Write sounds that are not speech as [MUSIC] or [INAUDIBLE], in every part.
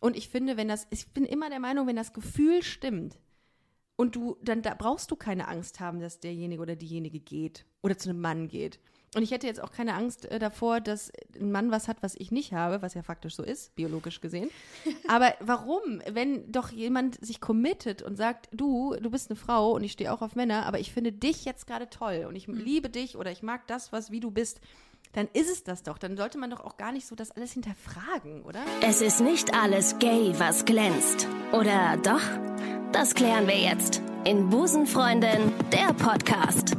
Und ich finde, wenn das, ich bin immer der Meinung, wenn das Gefühl stimmt und du, dann da brauchst du keine Angst haben, dass derjenige oder diejenige geht oder zu einem Mann geht. Und ich hätte jetzt auch keine Angst äh, davor, dass ein Mann was hat, was ich nicht habe, was ja faktisch so ist, biologisch gesehen. [LAUGHS] Aber warum, wenn doch jemand sich committet und sagt, du, du bist eine Frau und ich stehe auch auf Männer, aber ich finde dich jetzt gerade toll und ich Mhm. liebe dich oder ich mag das, was wie du bist, dann ist es das doch. Dann sollte man doch auch gar nicht so das alles hinterfragen, oder? Es ist nicht alles gay, was glänzt. Oder doch? Das klären wir jetzt in Busenfreundin, der Podcast.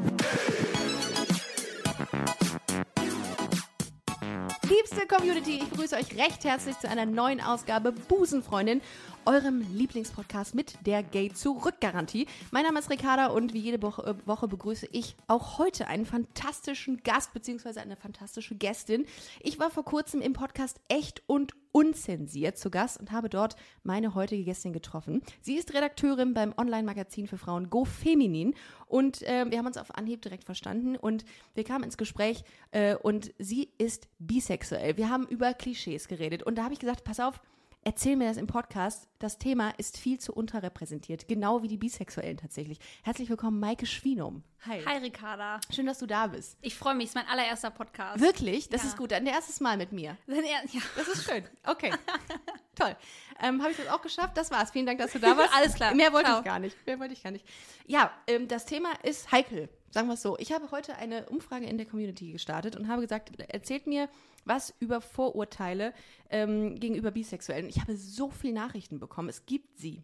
Liebste Community, ich begrüße euch recht herzlich zu einer neuen Ausgabe Busenfreundin, eurem Lieblingspodcast mit der Gay-Zurück-Garantie. Mein Name ist Ricarda und wie jede Woche, äh, Woche begrüße ich auch heute einen fantastischen Gast bzw. eine fantastische Gästin. Ich war vor kurzem im Podcast Echt und Unzensiert zu Gast und habe dort meine heutige Gästin getroffen. Sie ist Redakteurin beim Online-Magazin für Frauen Go Feminin und äh, wir haben uns auf Anhieb direkt verstanden und wir kamen ins Gespräch äh, und sie ist bisexuell. Wir haben über Klischees geredet und da habe ich gesagt, pass auf, erzähl mir das im Podcast. Das Thema ist viel zu unterrepräsentiert, genau wie die Bisexuellen tatsächlich. Herzlich willkommen, Maike Schwienum. Hi. Hi Ricarda. Schön, dass du da bist. Ich freue mich, es ist mein allererster Podcast. Wirklich? Das Ja. ist gut. Dein erstes Mal mit mir. Wenn er, ja. Das ist schön. Okay. [LAUGHS] Toll. Ähm, Habe ich das auch geschafft? Das war's. Vielen Dank, dass du da warst. [LAUGHS] Alles klar. Mehr wollte Ciao. ich gar nicht. Mehr wollte ich gar nicht. Ja, ähm, das Thema ist heikel. Sagen wir es so. Ich habe heute eine Umfrage in der Community gestartet und habe gesagt, erzählt mir was über Vorurteile ähm, gegenüber Bisexuellen. Ich habe so viele Nachrichten bekommen. Es gibt sie.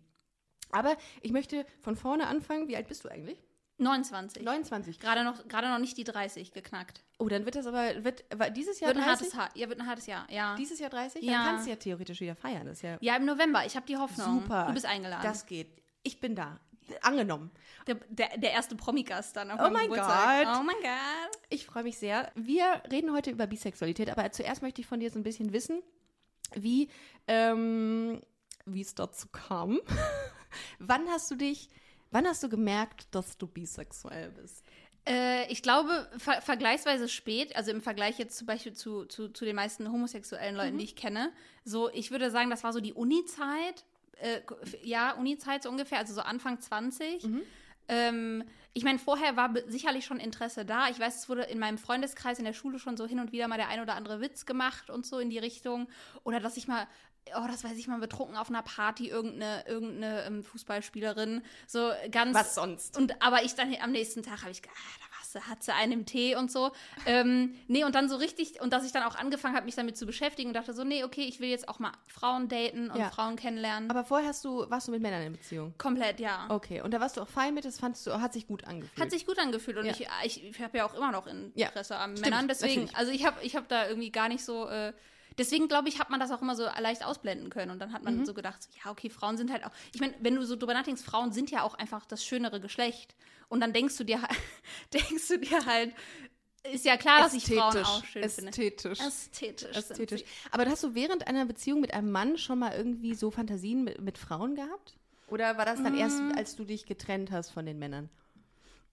Aber ich möchte von vorne anfangen. Wie alt bist du eigentlich? 29. 29. Gerade noch, gerade noch nicht die 30 geknackt. Oh, dann wird das aber, wird, dieses Jahr Wird ein 30? hartes Jahr. Ja, wird ein hartes Jahr. Ja. Dieses Jahr 30? Dann Ja. kannst du ja theoretisch wieder feiern. Das ist ja ja, im November. Ich habe die Hoffnung. Super. Du bist eingeladen. Das geht. Ich bin da. Angenommen. der, der, der erste Promigast dann auf Oh mein Geburtstag. Gott. Oh mein Gott. Ich freue mich sehr. Wir reden heute über Bisexualität, aber zuerst möchte ich von dir so ein bisschen wissen, wie ähm, wie es dazu kam. [LAUGHS] wann hast du dich, wann hast du gemerkt, dass du bisexuell bist? Äh, ich glaube, ver vergleichsweise spät, also im Vergleich jetzt zum Beispiel zu, zu, zu den meisten homosexuellen Leuten, die ich kenne. So, ich würde sagen, das war so die Uni-Zeit. Äh, ja, Uni-Zeit so ungefähr, also so Anfang 20. Ähm, ich meine, vorher war sicherlich schon Interesse da. Ich weiß, es wurde in meinem Freundeskreis in der Schule schon so hin und wieder mal der ein oder andere Witz gemacht und so in die Richtung. Oder dass ich mal, oh, das weiß ich mal, betrunken auf einer Party irgendeine, irgendeine ähm, Fußballspielerin so ganz. Was sonst? Und aber ich dann am nächsten Tag habe ich, gedacht, ah, hat sie einen im Tee und so. ähm, nee, und dann so richtig, und dass ich dann auch angefangen habe, mich damit zu beschäftigen und dachte so, nee, okay, ich will jetzt auch mal Frauen daten und Ja. Frauen kennenlernen. Aber vorher hast du, warst du mit Männern in Beziehung? Komplett, ja. Okay, und da warst du auch fein mit, das fandst du, hat sich gut angefühlt. Hat sich gut angefühlt und Ja. ich, ich, ich habe ja auch immer noch Interesse an Stimmt, Männern. Deswegen, natürlich. also ich habe ich hab da irgendwie gar nicht so. Äh, deswegen glaube ich, hat man das auch immer so leicht ausblenden können. Und dann hat Mhm. man so gedacht, so, ja, okay, Frauen sind halt auch. Ich meine, wenn du so drüber nachdenkst, Frauen sind ja auch einfach das schönere Geschlecht. Und dann denkst du dir, [LAUGHS] denkst du dir halt, ist ja klar, dass ich Frauen auch schön finde. ästhetisch. Ästhetisch. sind Ästhetisch. sie. Aber hast du während einer Beziehung mit einem Mann schon mal irgendwie so Fantasien mit, mit Frauen gehabt? Oder war das dann erst, Mm. als du dich getrennt hast von den Männern?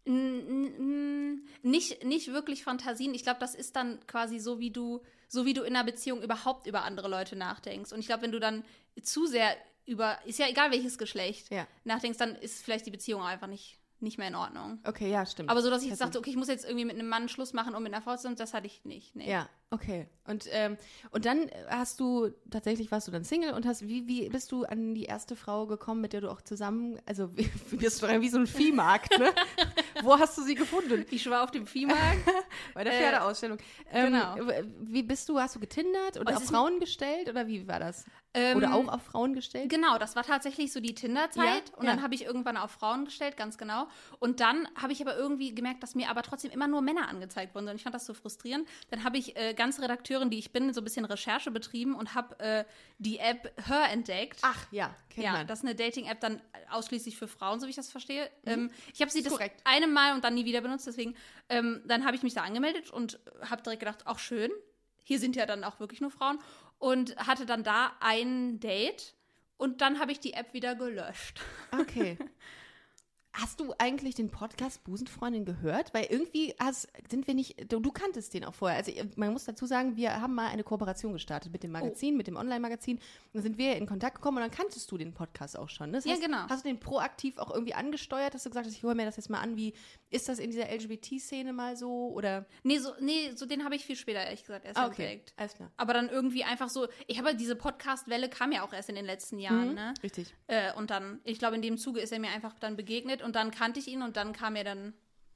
Nicht, nicht wirklich Fantasien. Ich glaube, das ist dann quasi so, wie du, so wie du in einer Beziehung überhaupt über andere Leute nachdenkst. Und ich glaube, wenn du dann zu sehr über, ist ja egal welches Geschlecht, Ja. nachdenkst, dann ist vielleicht die Beziehung einfach nicht, nicht mehr in Ordnung. Okay, ja, stimmt. Aber so, dass ich jetzt dachte, okay, ich muss jetzt irgendwie mit einem Mann Schluss machen, um mit einer Frau zu sein, das hatte ich nicht. Nee. Ja, okay. Und, ähm, und dann hast du, tatsächlich warst du dann Single und hast, wie, wie bist du an die erste Frau gekommen, mit der du auch zusammen, also wie, bist du wie so ein Viehmarkt, ne? [LAUGHS] Wo hast du sie gefunden? Ich war auf dem Viehmarkt. [LAUGHS] Bei der Äh, Pferdeausstellung. Ähm, genau. w- Wie bist du, hast du getindert oder Oh, auf Frauen gestellt oder wie war das? Ähm, oder auch auf Frauen gestellt? Genau, das war tatsächlich so die Tinder-Zeit. Ja, und ja. dann habe ich irgendwann auf Frauen gestellt, ganz genau. Und dann habe ich aber irgendwie gemerkt, dass mir aber trotzdem immer nur Männer angezeigt wurden. Und ich fand das so frustrierend. Dann habe ich äh, ganz Redakteurin, die ich bin, so ein bisschen Recherche betrieben und habe äh, die App Her entdeckt. Ach ja, kennt ja, man. das ist eine Dating-App dann ausschließlich für Frauen, so wie ich das verstehe. Ähm, ich habe sie das Mhm. korrekt. eine Mal und dann nie wieder benutzt, deswegen ähm, dann habe ich mich da angemeldet und habe direkt gedacht, auch schön, hier sind ja dann auch wirklich nur Frauen und hatte dann da ein Date und dann habe ich die App wieder gelöscht. Okay. [LAUGHS] Hast du eigentlich den Podcast Busenfreundin gehört? Weil irgendwie hast, sind wir nicht, du, du kanntest den auch vorher. Also man muss dazu sagen, wir haben mal eine Kooperation gestartet mit dem Magazin, mit dem Online-Magazin. Dann sind wir in Kontakt gekommen und dann kanntest du den Podcast auch schon. ne? Das Ja, heißt, genau. Hast du den proaktiv auch irgendwie angesteuert? Hast du gesagt, ich höre mir das jetzt mal an, wie ist das in dieser LGBT-Szene mal so? Oder Nee, so, nee, so den habe ich viel später, ehrlich gesagt, erst Ah, okay. entdeckt. Alles klar. Aber dann irgendwie einfach so, ich habe diese Podcast-Welle kam ja auch erst in den letzten Jahren, ne? richtig. Äh, und dann, ich glaube, in dem Zuge ist er mir einfach dann begegnet und dann kannte ich ihn und dann kam mir dann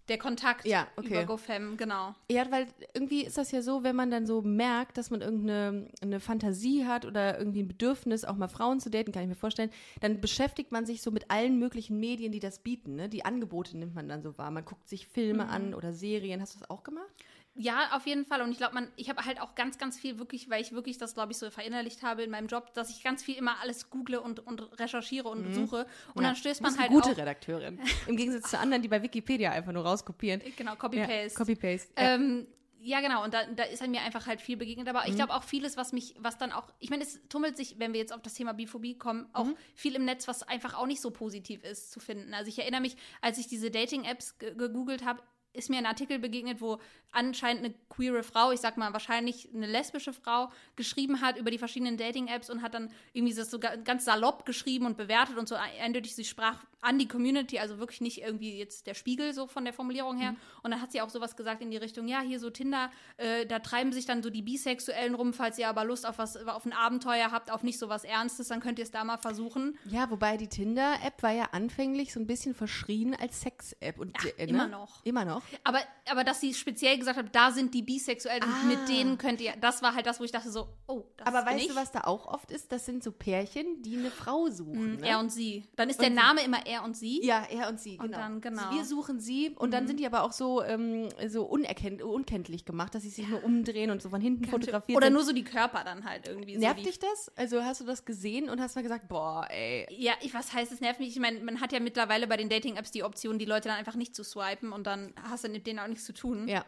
der Kontakt Ja, okay. über GoFam, genau. Ja, weil irgendwie ist das ja so, wenn man dann so merkt, dass man irgendeine eine Fantasie hat oder irgendwie ein Bedürfnis, auch mal Frauen zu daten, kann ich mir vorstellen, dann beschäftigt man sich so mit allen möglichen Medien, die das bieten. Ne? Die Angebote nimmt man dann so wahr. Man guckt sich Filme an oder Serien. Hast du das auch gemacht? Ja, auf jeden Fall. Und ich glaube, man, ich habe halt auch ganz, ganz viel wirklich, weil ich wirklich das, glaube ich, so verinnerlicht habe in meinem Job, dass ich ganz viel immer alles google und, und recherchiere und suche. Und dann stößt Mhm. Du bist man halt eine gute auch, Redakteurin. [LAUGHS] Im Gegensatz zu anderen, die bei Wikipedia einfach nur rauskopieren. genau, Ja, Copy-Paste. Copy-Paste. Ja. Ähm, ja, genau, und da, da ist mir einfach halt viel begegnet. Aber Mhm. ich glaube auch vieles, was mich, was dann auch, ich meine, es tummelt sich, wenn wir jetzt auf das Thema Biphobie kommen, auch Mhm. viel im Netz, was einfach auch nicht so positiv ist zu finden. Also ich erinnere mich, als ich diese Dating-Apps ge- gegoogelt habe, ist mir ein Artikel begegnet, wo anscheinend eine queere Frau, ich sag mal wahrscheinlich eine lesbische Frau, geschrieben hat über die verschiedenen Dating-Apps und hat dann irgendwie das so ga- ganz salopp geschrieben und bewertet und so eindeutig, sie sprach an die Community, also wirklich nicht irgendwie jetzt der Spiegel so von der Formulierung her. Und dann hat sie auch sowas gesagt in die Richtung, ja, hier so Tinder, äh, da treiben sich dann so die Bisexuellen rum, falls ihr aber Lust auf was, auf ein Abenteuer habt, auf nicht so was Ernstes, dann könnt ihr es da mal versuchen. Ja, wobei die Tinder-App war ja anfänglich so ein bisschen verschrien als Sex-App. und Ja, äh, ne? immer noch. Immer noch. Aber, aber dass sie speziell gesagt hat, da sind die Bisexuellen Ah. und mit denen könnt ihr, das war halt das, wo ich dachte so, oh, das Aber weißt ich. du, was da auch oft ist? Das sind so Pärchen, die eine Frau suchen. Ne? Er und sie. Dann ist der Name immer er und sie. ja, er und sie, Und genau. dann, genau. Wir suchen sie und dann sind die aber auch so, ähm, so unerkennt, unkenntlich gemacht, dass sie sich nur umdrehen und so von hinten fotografiert Oder sind. nur so die Körper dann halt irgendwie. Nervt so dich das? Also hast du das gesehen und hast mal gesagt, boah, ey. Ja, ich, was heißt, es nervt mich? Ich meine, man hat ja mittlerweile bei den Dating-Apps die Option, die Leute dann einfach nicht zu swipen und dann hast du mit denen auch nichts zu tun. Ja.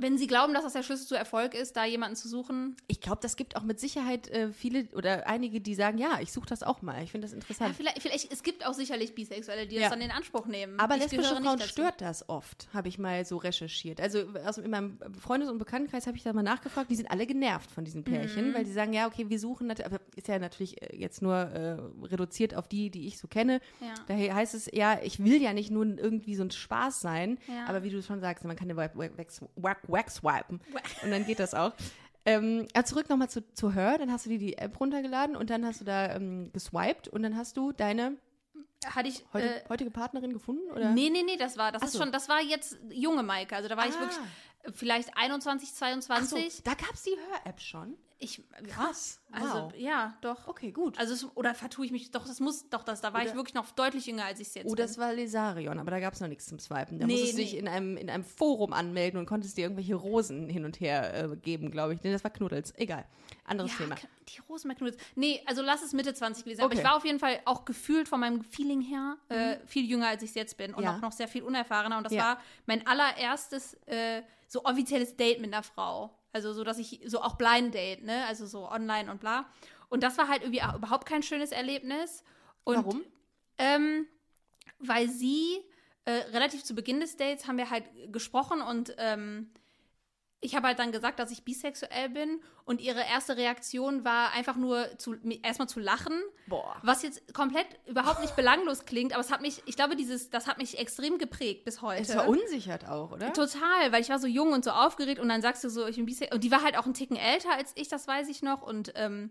Wenn sie glauben, dass das der Schlüssel zu Erfolg ist, da jemanden zu suchen. Ich glaube, das gibt auch mit Sicherheit äh, viele oder einige, die sagen, ja, ich suche das auch mal. Ich finde das Ja, interessant. vielleicht, vielleicht, es gibt auch sicherlich Bisexuelle, die Ja. das dann in Anspruch nehmen. Aber Ich lesbische Frauen stört das oft, habe ich mal so recherchiert. Also aus, in meinem Freundes- und Bekanntenkreis habe ich da mal nachgefragt, die sind alle genervt von diesen Mhm. Pärchen, weil die sagen, ja, okay, wir suchen, aber ist ja natürlich äh, jetzt nur äh, reduziert auf die, die ich so kenne. Ja. Daher heißt es, ja, ich will ja nicht nur irgendwie so ein Spaß sein, Ja. aber wie du schon sagst, man kann den Wax, wax, wax, wax swipen und dann geht das auch. Ähm, aber zurück nochmal zu, zu Her, dann hast du dir die App runtergeladen und dann hast du da ähm, geswiped und dann hast du deine Hatte ich. heute, äh, heutige Partnerin gefunden? Oder? Nee, nee, nee, das war, das Ach ist so. schon, das war jetzt junge Maike. Also da war ich Ah. wirklich äh, vielleicht 21, Ach so, 22. da gab es die Hör-App schon. Ich, Krass. Ja, also, Wow. ja, doch. Okay, gut. Also, es, oder vertue ich mich, doch, das muss, doch, das, da war Oder- ich wirklich noch deutlich jünger, als ich es jetzt Oh, bin. das war Lesarion, aber da gab es noch nichts zum Swipen. Da Nee, musstest du dich nee. in einem, in einem Forum anmelden und konntest dir irgendwelche Rosen hin und her äh, geben, glaube ich. Nee, das war Knuddels. Egal. Anderes ja, Thema. die Rosenberg-Knuddels. Nee, also lass es Mitte 20 gewesen sein. Aber Okay. ich war auf jeden Fall auch gefühlt von meinem Feeling her äh, viel jünger, als ich es jetzt bin. Und Mhm. Ja. auch noch sehr viel unerfahrener. Und das Ja. war mein allererstes äh, so offizielles Date mit einer Frau. Also so, dass ich, so auch Blind Date, ne? Also so online und bla. Und das war halt irgendwie auch überhaupt kein schönes Erlebnis. Und, Warum? Ähm, weil sie äh, relativ zu Beginn des Dates haben wir halt gesprochen und ähm, ich habe halt dann gesagt, dass ich bisexuell bin und ihre erste Reaktion war einfach nur zu, erstmal zu lachen, Boah. was jetzt komplett überhaupt nicht belanglos klingt, aber es hat mich, ich glaube, dieses, das hat mich extrem geprägt bis heute. Es verunsichert auch, oder? Total, weil ich war so jung und so aufgeregt und dann sagst du so, ich bin bisexuell. Und die war halt auch einen Ticken älter als ich, das weiß ich noch. Und ähm,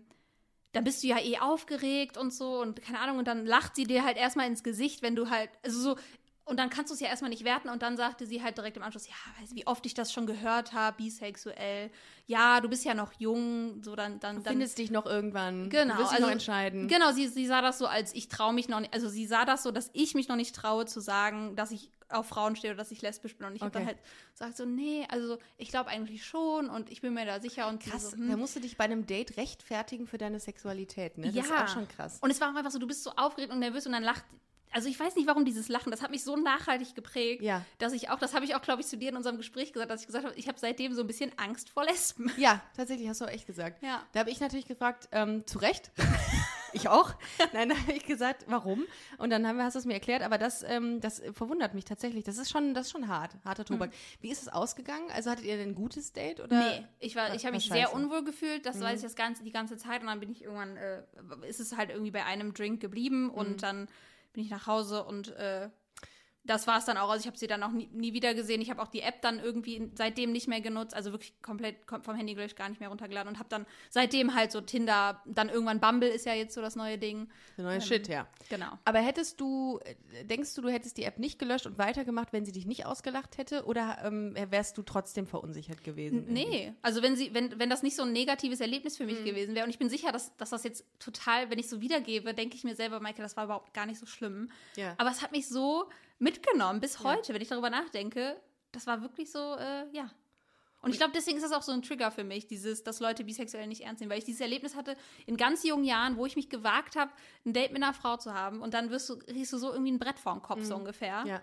dann bist du ja eh aufgeregt und so und keine Ahnung. Und dann lacht sie dir halt erstmal ins Gesicht, wenn du halt, also so, und dann kannst du es ja erstmal nicht werten. Und dann sagte sie halt direkt im Anschluss, ja, weißt du, wie oft ich das schon gehört habe, bisexuell. Ja, du bist ja noch jung, so dann, dann, Du dann findest dich noch irgendwann. Genau, Du wirst also- noch entscheiden. Genau, sie, sie sah das so als ich traue mich noch nicht, also sie sah das so, dass ich mich noch nicht traue zu sagen, dass ich auf Frauen stehe oder dass ich lesbisch bin und ich habe Okay. dann halt gesagt so, nee, also ich glaube eigentlich schon und ich bin mir da sicher und Krass, so, hm. da musst du dich bei einem Date rechtfertigen für deine Sexualität, ne? Das ist Ja. auch schon krass. Und es war auch einfach so, du bist so aufgeregt und nervös und dann lacht also ich weiß nicht, warum dieses Lachen, das hat mich so nachhaltig geprägt, Ja. dass ich auch, das habe ich auch, glaube ich, zu dir in unserem Gespräch gesagt, dass ich gesagt habe, ich habe seitdem so ein bisschen Angst vor Lesben. Ja, tatsächlich, hast du auch echt gesagt. Ja. Da habe ich natürlich gefragt, ähm, zu Recht. [LAUGHS] Ich auch. Nein, dann habe ich gesagt, warum? Und dann haben wir, hast du es mir erklärt, aber das, ähm, das verwundert mich tatsächlich. Das ist schon, das ist schon hart, harter Tobak. Wie ist es ausgegangen? Also hattet ihr denn ein gutes Date? Oder? Nee, ich, war, ich habe mich sehr unwohl gefühlt, das weiß ich das ganze, die ganze Zeit und dann bin ich irgendwann, äh, ist es halt irgendwie bei einem Drink geblieben und dann bin ich nach Hause und äh, das war es dann auch. Also ich habe sie dann auch nie, nie wieder gesehen. Ich habe auch die App dann irgendwie seitdem nicht mehr genutzt, also wirklich komplett kom- vom Handy gleich gar nicht mehr runtergeladen und habe dann seitdem halt so Tinder, dann irgendwann Bumble ist ja jetzt so das neue Ding. Der neue Shit, ja. Genau. Aber hättest du, äh, denkst du, du hättest die App nicht gelöscht und weitergemacht, wenn sie dich nicht ausgelacht hätte? Oder ähm, wärst du trotzdem verunsichert gewesen? Nee, also wenn sie, wenn, wenn das nicht so ein negatives Erlebnis für mich gewesen wäre, und ich bin sicher, dass, dass das jetzt total, wenn ich so wiedergebe, denke ich mir selber, Michael, das war überhaupt gar nicht so schlimm. Ja. Aber es hat mich so mitgenommen bis heute, wenn ich darüber nachdenke. Das war wirklich so, äh, ja. Und ich glaube, deswegen ist das auch so ein Trigger für mich, dieses, dass Leute bisexuell nicht ernst nehmen, weil ich dieses Erlebnis hatte in ganz jungen Jahren, wo ich mich gewagt habe, ein Date mit einer Frau zu haben und dann wirst du, kriegst du so irgendwie ein Brett vorm Kopf, so ungefähr. Ja.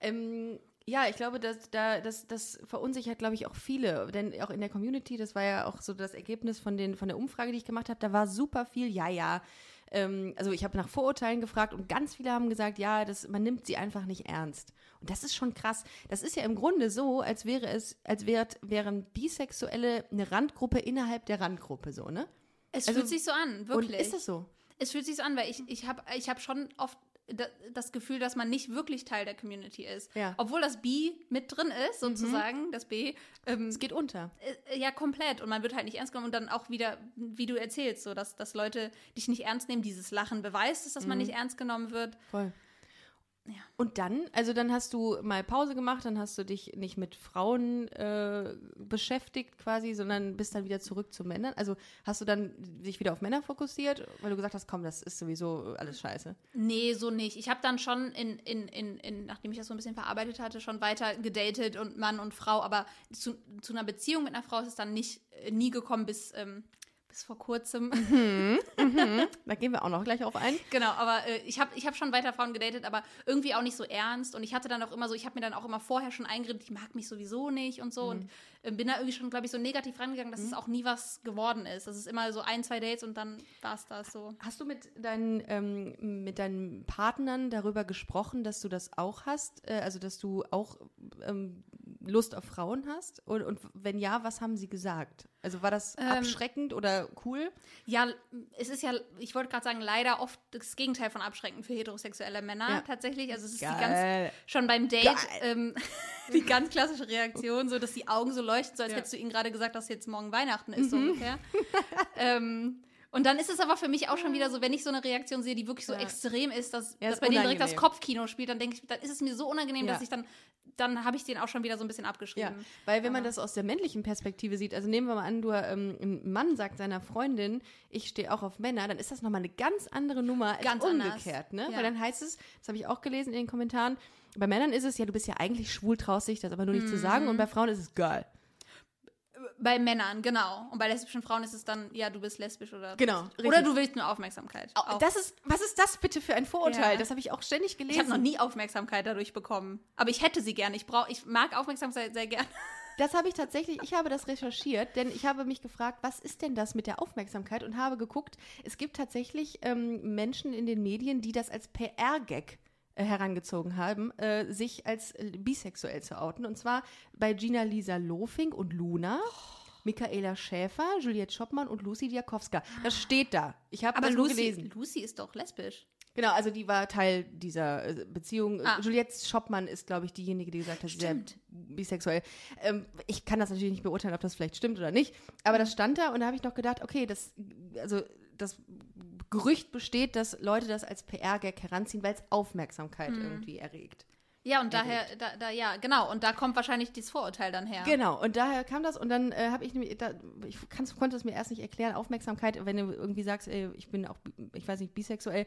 Ähm, ja, ich glaube, dass da das, das verunsichert, glaube ich, auch viele. Denn auch in der Community, das war ja auch so das Ergebnis von, den, von der Umfrage, die ich gemacht habe, da war super viel, ja, ja. Ähm, also ich habe nach Vorurteilen gefragt und ganz viele haben gesagt, ja, das, man nimmt sie einfach nicht ernst. Und das ist schon krass. Das ist ja im Grunde so, als wäre es, als wär, wären Bisexuelle eine Randgruppe innerhalb der Randgruppe, so, ne? Es Also- fühlt sich so an, wirklich. Und ist das so? Es fühlt sich so an, weil ich, ich habe ich hab schon oft das Gefühl, dass man nicht wirklich Teil der Community ist. Ja. Mhm. Obwohl das B mit drin ist, sozusagen, das B, ähm, Es geht unter. äh, ja, komplett. Und man wird halt nicht ernst genommen und dann auch wieder, wie du erzählst, so, dass, dass Leute dich nicht ernst nehmen. Dieses Lachen beweist es, dass Mhm. man nicht ernst genommen wird. Voll. Ja. Und dann, also dann hast du mal Pause gemacht, dann hast du dich nicht mit Frauen äh, beschäftigt quasi, sondern bist dann wieder zurück zu Männern. Also hast du dann dich wieder auf Männer fokussiert, weil du gesagt hast, komm, das ist sowieso alles scheiße. Nee, so nicht. Ich habe dann schon, in, in, in, in, nachdem ich das so ein bisschen verarbeitet hatte, schon weiter gedatet und Mann und Frau. Aber zu, zu einer Beziehung mit einer Frau ist es dann nicht, äh, nie gekommen bis, ähm, bis vor kurzem. [LAUGHS] Da gehen wir auch noch gleich auf ein. Genau, aber äh, ich habe ich hab schon weiter Frauen gedatet, aber irgendwie auch nicht so ernst. Und ich hatte dann auch immer so, ich habe mir dann auch immer vorher schon eingeredet, ich mag mich sowieso nicht und so. Und äh, bin da irgendwie schon, glaube ich, so negativ rangegangen, dass es auch nie was geworden ist. Das ist immer so ein, zwei Dates und dann war es das so. Hast du mit deinen, ähm, mit deinen Partnern darüber gesprochen, dass du das auch hast? Äh, also, dass du auch ähm, Lust auf Frauen hast? Und, und wenn ja, was haben sie gesagt? Also, war das abschreckend oder cool? Ja, es ist ja, ich wollte gerade sagen, leider oft das Gegenteil von abschreckend für heterosexuelle Männer Ja. tatsächlich. Also es ist ganz, schon beim Date ähm, [LAUGHS] die ganz klassische Reaktion, so dass die Augen so leuchten, so als Ja. hättest du ihnen gerade gesagt, dass jetzt morgen Weihnachten ist, so ungefähr. ähm, und dann ist es aber für mich auch schon wieder so, wenn ich so eine Reaktion sehe, die wirklich so Ja. extrem ist, dass, Ja, dass ist bei denen direkt das. Kopfkino spielt, dann denke ich, dann ist es mir so unangenehm, Ja. dass ich dann, dann habe ich den auch schon wieder so ein bisschen Ja, abgeschrieben. weil wenn man das aus der männlichen Perspektive sieht, also nehmen wir mal an, du, ähm, ein Mann sagt seiner Freundin, ich stehe auch auf Männer, dann ist das nochmal eine ganz andere Nummer als Ganz anders. umgekehrt, ne? Ja. Weil dann heißt es, das habe ich auch gelesen in den Kommentaren, bei Männern ist es ja, du bist ja eigentlich schwul, traust dich das aber nur nicht zu sagen und bei Frauen ist es geil. Bei Männern, genau. Und bei lesbischen Frauen ist es dann, ja, du bist lesbisch oder. Genau, Oder richtig. du willst nur Aufmerksamkeit. Auch. Das ist, was ist das bitte für ein Vorurteil? Ja. Das habe ich auch ständig gelesen. Ich habe noch nie Aufmerksamkeit dadurch bekommen. Aber ich hätte sie gern. Ich, brauch, ich mag Aufmerksamkeit sehr gern. [LAUGHS] Das habe ich tatsächlich, ich habe das recherchiert, denn ich habe mich gefragt, was ist denn das mit der Aufmerksamkeit und habe geguckt, es gibt tatsächlich ähm, Menschen in den Medien, die das als PR-Gag herangezogen haben, äh, sich als äh, bisexuell zu outen. Und zwar bei Gina Lisa Lofing und Luna. Michaela Schäfer, Juliette Schoppmann und Lucy Diakowska. Das steht da. Ich habe das Lucy, gelesen. Lucy ist doch lesbisch. Genau, also die war Teil dieser äh, Beziehung. Ah. Juliette Schoppmann ist, glaube ich, diejenige, die gesagt hat, sie sei Stimmt. bisexuell. Ähm, ich kann das natürlich nicht beurteilen, ob das vielleicht stimmt oder nicht, aber das stand da und da habe ich noch gedacht, okay, das, also das Gerücht besteht, dass Leute das als PR-Gag heranziehen, weil es Aufmerksamkeit Hm. irgendwie erregt. Ja, und daher, da, da, ja, genau. Und da kommt wahrscheinlich dieses Vorurteil dann her. Genau, und daher kam das und dann äh, habe ich nämlich, da, ich kann's, konnte es mir erst nicht erklären, Aufmerksamkeit, wenn du irgendwie sagst, ey, ich bin auch, ich weiß nicht, bisexuell,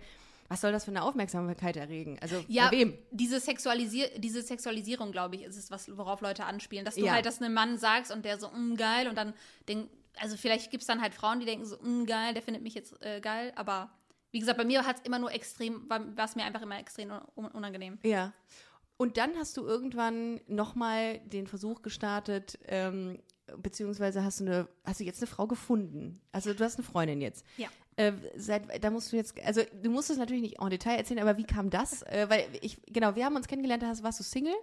was soll das für eine Aufmerksamkeit erregen? Also Ja, wem? Diese, Sexualisier diese Sexualisierung, glaube ich, ist es, was, worauf Leute anspielen. Dass du Ja. halt das einem Mann sagst und der so, mm, geil, und dann denk, also vielleicht gibt es dann halt Frauen, die denken so, mm, geil, der findet mich jetzt äh, geil, aber wie gesagt, bei mir hat es immer nur extrem, war es mir einfach immer extrem un unangenehm. Ja. Und dann hast du irgendwann nochmal den Versuch gestartet, ähm, beziehungsweise hast du eine, hast du jetzt eine Frau gefunden? Also du hast eine Freundin jetzt. Ja. Äh, seit, da musst du jetzt, also du musst es natürlich nicht en Detail erzählen, aber wie kam das? Äh, weil ich, genau, wir haben uns kennengelernt, da warst du Single,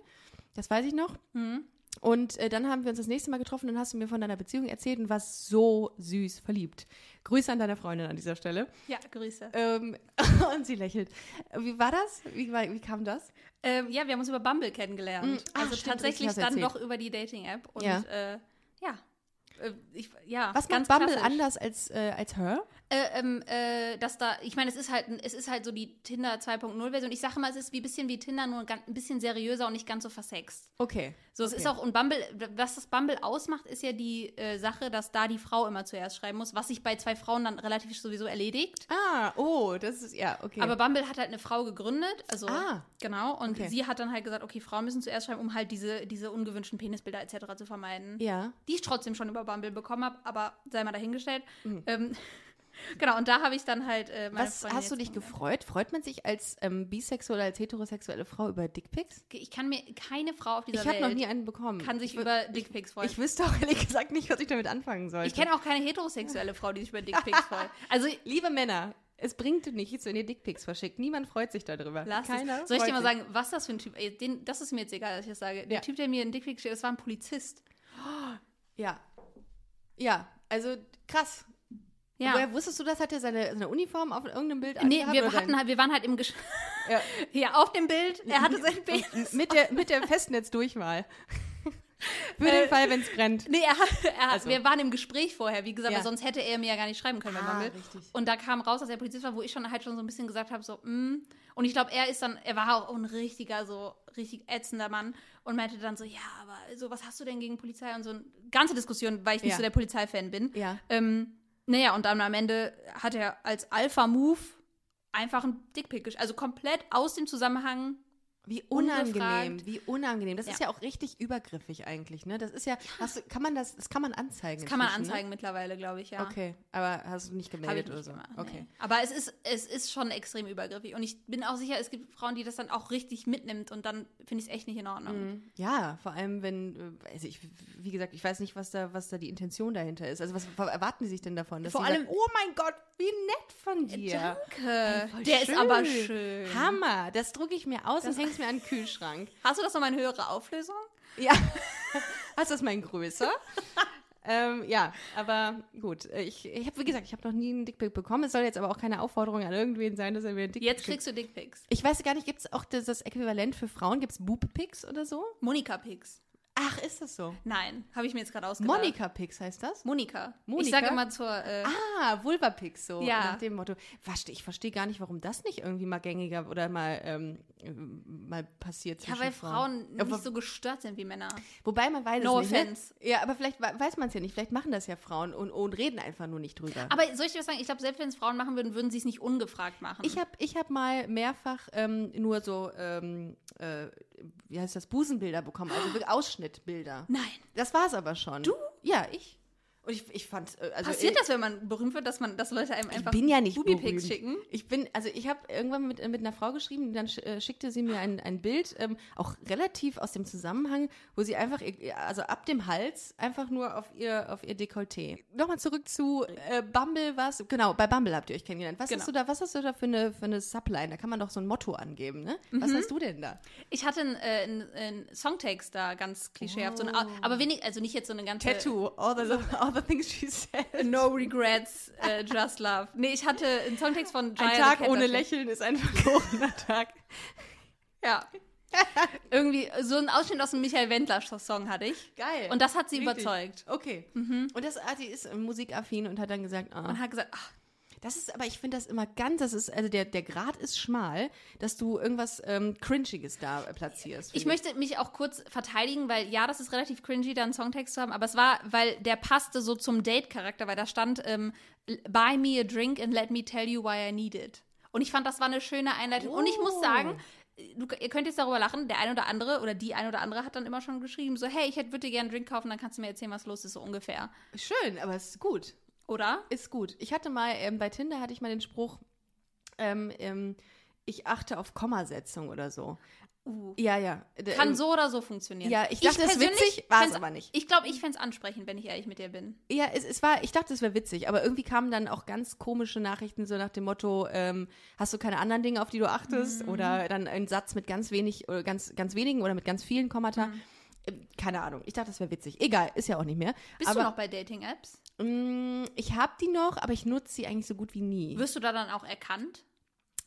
das weiß ich noch. Mhm. Und äh, dann haben wir uns das nächste Mal getroffen und hast du mir von deiner Beziehung erzählt und warst so süß verliebt. Grüße an deine Freundin an dieser Stelle. Ja, Grüße. Ähm, [LAUGHS] und sie lächelt. Wie war das? Wie, war, wie kam das? Ähm, ja, wir haben uns über Bumble kennengelernt. Mm, ach, also stimmt, tatsächlich dann doch über die Dating-App. Und Ja. äh, ja. Äh, ich, ja, Was ganz macht Bumble anders als, äh, als Her? Äh, ähm, äh, dass da, ich meine, es ist halt, es ist halt so die Tinder 2.0 Version. Ich sage mal, es ist wie ein bisschen wie Tinder, nur ein bisschen seriöser und nicht ganz so versext. Okay. So, es Okay. ist auch, und Bumble, was das Bumble ausmacht, ist ja die äh, Sache, dass da die Frau immer zuerst schreiben muss, was sich bei zwei Frauen dann relativ sowieso erledigt. Ah, oh, das ist, ja, okay. Aber Bumble hat halt eine Frau gegründet, also Ah. genau, und Okay. sie hat dann halt gesagt, okay, Frauen müssen zuerst schreiben, um halt diese, diese ungewünschten Penisbilder etc. zu vermeiden. ja. Die ich trotzdem schon über Bumble bekommen habe, aber sei mal dahingestellt. Mhm. Ähm, [LAUGHS] genau, und da habe ich dann halt äh, meine Was Freundin hast du dich gefreut? Freut man sich als ähm, bisexuelle, als heterosexuelle Frau über Dickpics? Ich kann mir keine Frau auf dieser Ich habe Welt noch nie einen bekommen. kann sich ich, über Dickpics freuen. Ich wüsste auch ehrlich gesagt nicht, was ich damit anfangen sollte. Ich kenne auch keine heterosexuelle Frau, die sich über Dickpics freut. Also [LAUGHS] Liebe Männer, es bringt nichts, wenn ihr Dickpics verschickt. Niemand freut sich darüber. Lass Keiner es. Soll ich dir mal sagen, was das für ein Typ ist? Den, das ist mir jetzt egal, dass ich das sage. Der Ja. Typ, der mir einen Dickpick steht, das war ein Polizist. [GASPS] Ja. Ja, also krass. Ja. Woher wusstest du das? Hat er seine, seine Uniform auf irgendeinem Bild Nee, wir, hatten halt, wir waren halt im Gesch [LAUGHS] Ja. Hier auf dem Bild. Er hatte sein [LAUGHS] Bild. mit der, mit der Festnetzdurchwahl. [LAUGHS] Für den Äh, Fall, wenn es brennt. Nee, er, hat- er, Also. wir waren im Gespräch vorher, wie gesagt, Ja. weil sonst hätte er mir ja gar nicht schreiben können bei Ah, Bumble. richtig. Und da kam raus, dass er Polizist war, wo ich schon halt schon so ein bisschen gesagt habe, so, mm. Und ich glaube, er ist dann, er war auch ein richtiger, so richtig ätzender Mann und meinte dann so, ja, aber so, was hast du denn gegen Polizei und so eine ganze Diskussion, weil ich nicht Ja. so der Polizeifan bin. Ja. Ähm, naja, und dann am Ende hat er als Alpha-Move einfach ein Dickpick Also komplett aus dem Zusammenhang. Wie unangenehm, Ungefragt. wie unangenehm. Das Ja. ist ja auch richtig übergriffig eigentlich, ne? Das ist ja, hast du, kann man das, das kann man anzeigen. Das kann man inzwischen, anzeigen mittlerweile, glaube ich, Ne? ja. Okay, aber hast du nicht gemeldet ich oder nicht so? gemacht. Okay. Nee. Aber es ist, es ist schon extrem übergriffig. Und ich bin auch sicher, es gibt Frauen, die das dann auch richtig mitnimmt und dann finde ich es echt nicht in Ordnung. Ja, vor allem wenn, äh, also ich, wie gesagt, ich weiß nicht, was da, was da die Intention dahinter ist. Also was erwarten Sie sich denn davon? Vor allem- sagen, oh mein Gott, wie nett von dir. Danke. Voll Der ist aber schön. Hammer. Das drucke ich mir aus und hänge es mir an den Kühlschrank. Hast du das nochmal in höhere Auflösung? Ja. [LAUGHS] Hast du das mal in größer? [LAUGHS] ähm, ja, aber gut. Ich, ich habe, wie gesagt, ich habe noch nie einen Dickpick bekommen. Es soll jetzt aber auch keine Aufforderung an irgendwen sein, dass er mir einen Dickpick Jetzt kriegst du Dickpics. Ich weiß gar nicht, gibt es auch das, das Äquivalent für Frauen? Gibt es Boob-Pics oder so? Monika-Pics. Ach, ist das so? Nein, habe ich mir jetzt gerade ausgedacht. Monika-Pics heißt das? Monika. Ich Monika? sage immer zur. Äh, Ah, Vulva-Pics so. Ja. Nach dem Motto. Verste- Ich verstehe gar nicht, warum das nicht irgendwie mal gängiger oder mal, ähm, äh, mal passiert ja, weil Frauen Ja, nicht so gestört sind wie Männer. Wobei man weiß No es nicht. offense. Ne? Ja, aber vielleicht we- weiß man es ja nicht. Vielleicht machen das ja Frauen und, und reden einfach nur nicht drüber. Aber soll ich dir was sagen? Ich glaube, selbst wenn es Frauen machen würden, würden sie es nicht ungefragt machen. Ich habe ich hab mal mehrfach ähm, nur so, ähm, äh, wie heißt das, Busenbilder bekommen, also wirklich [GASPS] Ausschnittbilder. Nein. Das war es aber schon. Du? Ja, ich. Und ich, ich fand, äh, also Passiert äh, das, wenn man berühmt wird, dass man, dass Leute einem Ich einfach bin ja nicht Bubi-Pics schicken? Ich bin, also ich habe irgendwann mit, mit einer Frau geschrieben, dann äh, schickte sie mir ein, ein Bild, ähm, auch relativ aus dem Zusammenhang, wo sie einfach, also ab dem Hals, einfach nur auf ihr, auf ihr Dekolleté. Nochmal zurück zu äh, Bumble, was? Genau, bei Bumble habt ihr euch kennengelernt. Was Genau. hast du da, was hast du da für eine, für eine Subline? Da kann man doch so ein Motto angeben, ne? Was Mhm. hast du denn da? Ich hatte einen, äh, einen, einen Songtext da ganz klischeehaft, so eine, Oh. aber wenig, also nicht jetzt so eine ganze Tattoo, all the, all the things she said. No regrets, äh, just love. Nee, ich hatte einen Songtext von Jaya Ein Tag Cat ohne. Lächeln ist ein verlorener [LAUGHS] Tag. Ja. Irgendwie so ein Ausschnitt aus einem Michael Wendler Song hatte ich. Geil. Und das hat sie Richtig. überzeugt. Okay. Und das Arti ist äh, musikaffin und hat dann gesagt, ah, Und hat gesagt, ach, das ist, aber ich finde das immer ganz, das ist, also der, der Grad ist schmal, dass du irgendwas ähm, Cringiges da äh, platzierst. Ich möchte mich auch kurz verteidigen, weil ja, das ist relativ cringy, da einen Songtext zu haben, aber es war, weil der passte so zum Date-Charakter, weil da stand, ähm, buy me a drink and let me tell you why I need it. Und ich fand, das war eine schöne Einleitung. Und ich muss Oh. sagen, du, ihr könnt jetzt darüber lachen, der ein oder andere oder die ein oder andere hat dann immer schon geschrieben, so, hey, ich hätte- würde dir gerne einen Drink kaufen, dann kannst du mir erzählen, was los ist, so ungefähr. Schön, aber es ist gut. Oder? Ist gut. Ich hatte mal, ähm, bei Tinder hatte ich mal den Spruch, ähm, ähm, ich achte auf Kommasetzung oder so. Uh. Ja, ja. Kann ähm, so oder so funktionieren. Ja, ich dachte, es ist persönlich witzig, war es aber nicht. Ich glaube, ich fände es ansprechend, wenn ich ehrlich mit dir bin. Ja, es, es war, ich dachte, es wäre witzig, aber irgendwie kamen dann auch ganz komische Nachrichten, so nach dem Motto, ähm, hast du keine anderen Dinge, auf die du achtest? Mhm. Oder dann ein Satz mit ganz wenig, oder ganz, ganz wenigen oder mit ganz vielen Kommata. Mhm. Keine Ahnung. Ich dachte, das wäre witzig. Egal, ist ja auch nicht mehr. Bist aber du noch bei Dating-Apps? mh, ich habe die noch, aber ich nutze sie eigentlich so gut wie nie. Wirst du da dann auch erkannt?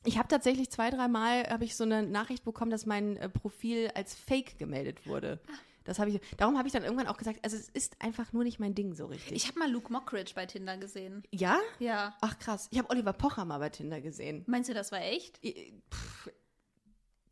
Ich habe tatsächlich zwei, dreimal habe ich so eine Nachricht bekommen, dass mein äh, Profil als Fake gemeldet wurde. Ah. Das habe ich. Darum habe ich dann irgendwann auch gesagt, also es ist einfach nur nicht mein Ding so richtig. Ich habe mal Luke Mockridge bei Tinder gesehen. ja? Ja. Ach krass. Ich habe Oliver Pocher mal bei Tinder gesehen. Meinst du, das war echt? Pff,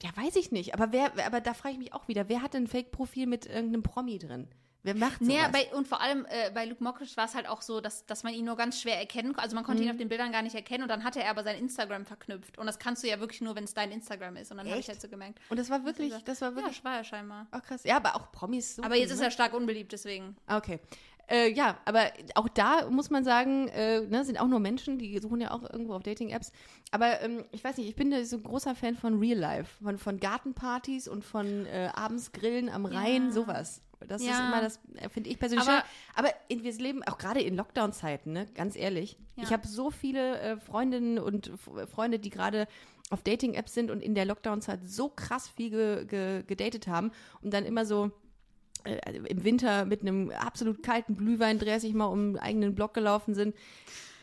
Ja, weiß ich nicht. Aber wer, aber da frage ich mich auch wieder, wer hat ein Fake-Profil mit irgendeinem Promi drin? Wer macht sowas? Naja, bei, und vor allem äh, bei Luke Mockridge war es halt auch so, dass, dass man ihn nur ganz schwer erkennen konnte. Also man konnte ihn Mhm. auf den Bildern gar nicht erkennen und dann hatte er aber sein Instagram verknüpft. Und das kannst du ja wirklich nur, wenn es dein Instagram ist. Und dann habe ich halt so gemerkt. Und das war wirklich, das war Ja, wirklich, das war er scheinbar. ach krass. Ja, aber auch Promis so. Aber jetzt ne? ist er stark unbeliebt, deswegen. Okay. Äh, ja, aber auch da muss man sagen, äh, ne, sind auch nur Menschen, die suchen ja auch irgendwo auf Dating-Apps. Aber ähm, ich weiß nicht, ich bin da so ein großer Fan von Real Life, von, von Gartenpartys und von äh, abends Grillen am Rhein, Ja. sowas. Das ist Ja. immer das, äh, finde ich persönlich Aber- schön. Aber in, wir leben auch gerade in Lockdown-Zeiten, ne, ganz ehrlich. Ja. Ich habe so viele äh, Freundinnen und Freunde, die gerade auf Dating-Apps sind und in der Lockdown-Zeit so krass viel ge ge gedatet haben und dann immer so äh, im Winter mit einem absolut kalten Glühwein 30 Mal um den eigenen Block gelaufen sind.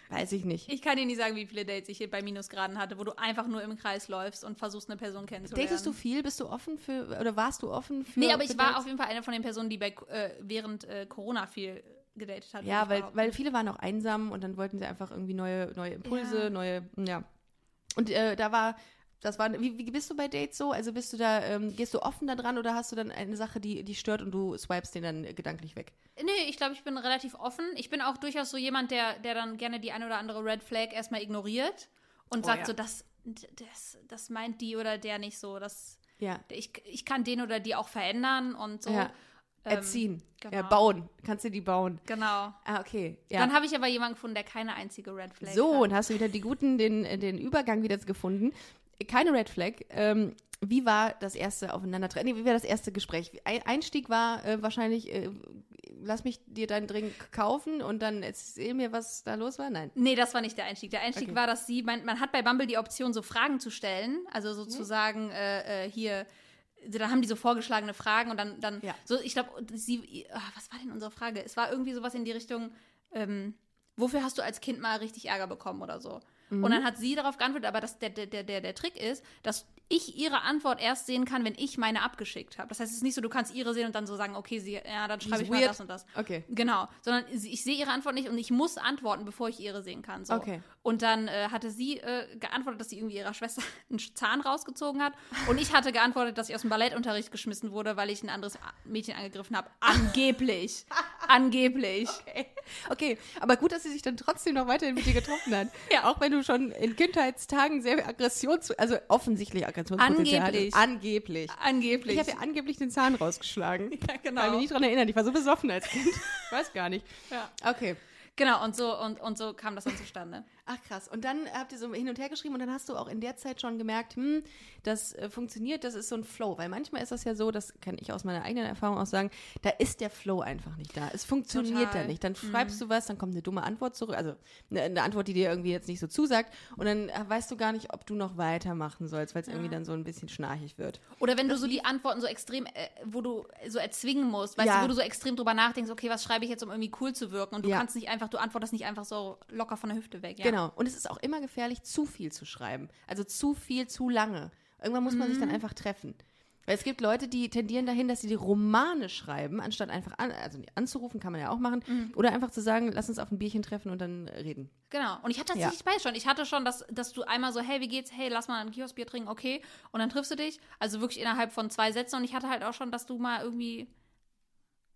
Weiß ich nicht. Ich kann dir nicht sagen, wie viele Dates ich hier bei Minusgraden hatte, wo du einfach nur im Kreis läufst und versuchst, eine Person kennenzulernen. Datest du viel? Bist du offen für, oder warst du offen für Nee, aber ich war Dates? auf jeden Fall eine von den Personen, die bei, äh, während äh, Corona viel gedatet hat. Ja, ich weil, behaupten. weil viele waren auch einsam und dann wollten sie einfach irgendwie neue, neue Impulse, Ja. neue, ja. Und äh, da war, das war, wie, wie bist du bei Dates so? Also bist du da, ähm, gehst du offen da dran oder hast du dann eine Sache, die, die stört und du swipest den dann äh, gedanklich weg? Nee, ich glaube, ich bin relativ offen. Ich bin auch durchaus so jemand, der, der dann gerne die eine oder andere Red Flag erstmal ignoriert und Oh, sagt ja. so, das, das, das meint die oder der nicht so. Das, Ja. ich, ich kann den oder die auch verändern und so. Ja. Ähm, Erziehen. Ja, genau. bauen. Kannst du die bauen? Genau. Ah, okay. Ja. Dann habe ich aber jemanden gefunden, der keine einzige Red Flag So, hat. und hast du wieder die guten, den, den Übergang wieder gefunden. Keine Red Flag. Ähm, wie war das erste Aufeinandertreffen? Nee, wie war das erste Gespräch? Ein Einstieg war äh, wahrscheinlich, äh, lass mich dir deinen Drink kaufen und dann erzähl mir, was da los war. Nein. Nee, das war nicht der Einstieg. Der Einstieg Okay. war, dass sie, man, man hat bei Bumble die Option, so Fragen zu stellen. Also sozusagen äh, äh, hier, da haben die so vorgeschlagene Fragen und dann, dann Ja. so, ich glaube, sie, ah, was war denn unsere Frage? Es war irgendwie sowas in die Richtung, ähm, wofür hast du als Kind mal richtig Ärger bekommen oder so? Und dann hat sie darauf geantwortet, aber das, der, der, der, der, Trick ist, dass ich ihre Antwort erst sehen kann, wenn ich meine abgeschickt habe. Das heißt, es ist nicht so, du kannst ihre sehen und dann so sagen, okay, sie, ja, dann schreibe ich mal weird. das und das. Okay. Genau, sondern ich sehe ihre Antwort nicht und ich muss antworten, bevor ich ihre sehen kann. So. Okay. Und dann äh, hatte sie äh, geantwortet, dass sie irgendwie ihrer Schwester [LAUGHS] einen Zahn rausgezogen hat. Und ich hatte geantwortet, dass ich aus dem Ballettunterricht geschmissen wurde, weil ich ein anderes Mädchen angegriffen habe. [LAUGHS] Angeblich. Angeblich. Okay. okay, aber gut, dass sie sich dann trotzdem noch weiterhin mit dir getroffen hat. [LAUGHS] Ja. Auch wenn du schon in Kindheitstagen sehr Aggressions... Also offensichtlich Aggressionspotenzial Angeblich. Angeblich. Angeblich. Ich habe ihr angeblich den Zahn rausgeschlagen. [LAUGHS] Ja, genau. Kann mich nicht dran erinnern. Ich war so besoffen als Kind. Ich [LAUGHS] weiß gar nicht. Ja. Okay. Genau, und so, und, und so kam das dann zustande. Ach krass. Und dann habt ihr so hin und her geschrieben und dann hast du auch in der Zeit schon gemerkt, hm, das äh, funktioniert, das ist so ein Flow. Weil manchmal ist das ja so, das kann ich aus meiner eigenen Erfahrung auch sagen, da ist der Flow einfach nicht da. Es funktioniert Total. da nicht. Dann schreibst du was, dann kommt eine dumme Antwort zurück, also eine, eine Antwort, die dir irgendwie jetzt nicht so zusagt und dann äh, weißt du gar nicht, ob du noch weitermachen sollst, weil es irgendwie dann so ein bisschen schnarchig wird. Oder wenn du so die Antworten so extrem, äh, wo du so erzwingen musst, weißt Ja. du, wo du so extrem drüber nachdenkst, okay, was schreibe ich jetzt, um irgendwie cool zu wirken? Und du Ja. kannst nicht einfach, du antwortest nicht einfach so locker von der Hüfte weg. Ja? Genau. Und es ist auch immer gefährlich, zu viel zu schreiben. Also zu viel, zu lange. Irgendwann muss man sich dann Mhm. einfach treffen. Weil es gibt Leute, die tendieren dahin, dass sie die Romane schreiben, anstatt einfach an, also anzurufen, kann man ja auch machen. Mhm. Oder einfach zu sagen, lass uns auf ein Bierchen treffen und dann reden. Genau. Und ich hatte Ja. tatsächlich beides schon. Ich hatte schon, dass, dass du einmal so, hey, wie geht's? Hey, lass mal ein Kioskbier trinken, okay. Und dann triffst du dich. Also wirklich innerhalb von zwei Sätzen. Und ich hatte halt auch schon, dass du mal irgendwie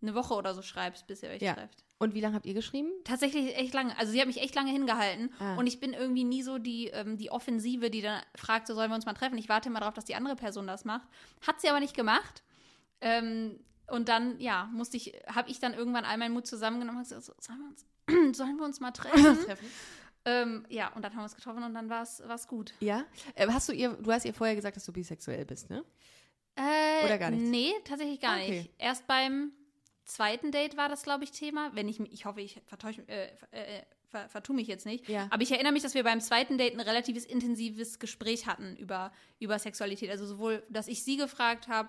eine Woche oder so schreibst, bis ihr euch Ja. trefft. Und wie lange habt ihr geschrieben? Tatsächlich echt lange. Also sie hat mich echt lange hingehalten. Ah. Und ich bin irgendwie nie so die, ähm, die Offensive, die dann fragt, so sollen wir uns mal treffen. Ich warte immer darauf, dass die andere Person das macht. Hat sie aber nicht gemacht. Ähm, und dann, ja, musste ich, habe ich dann irgendwann all meinen Mut zusammengenommen und gesagt, so, sollen wir uns, [CLEARS THROAT] sollen wir uns mal [CLEARS THROAT] treffen? ähm, ja, und dann haben wir uns getroffen und dann war es gut. Ja. Äh, hast du ihr, du hast ihr vorher gesagt, dass du bisexuell bist, ne? Äh, Oder gar nichts? Nee, tatsächlich gar Okay. nicht. Erst beim zweiten Date war das, glaube ich, Thema. Wenn ich, ich hoffe, ich vertäusch, äh, äh, ver, vertue mich jetzt nicht. Ja. Aber ich erinnere mich, dass wir beim zweiten Date ein relatives intensives Gespräch hatten über, über Sexualität. Also sowohl, dass ich sie gefragt habe,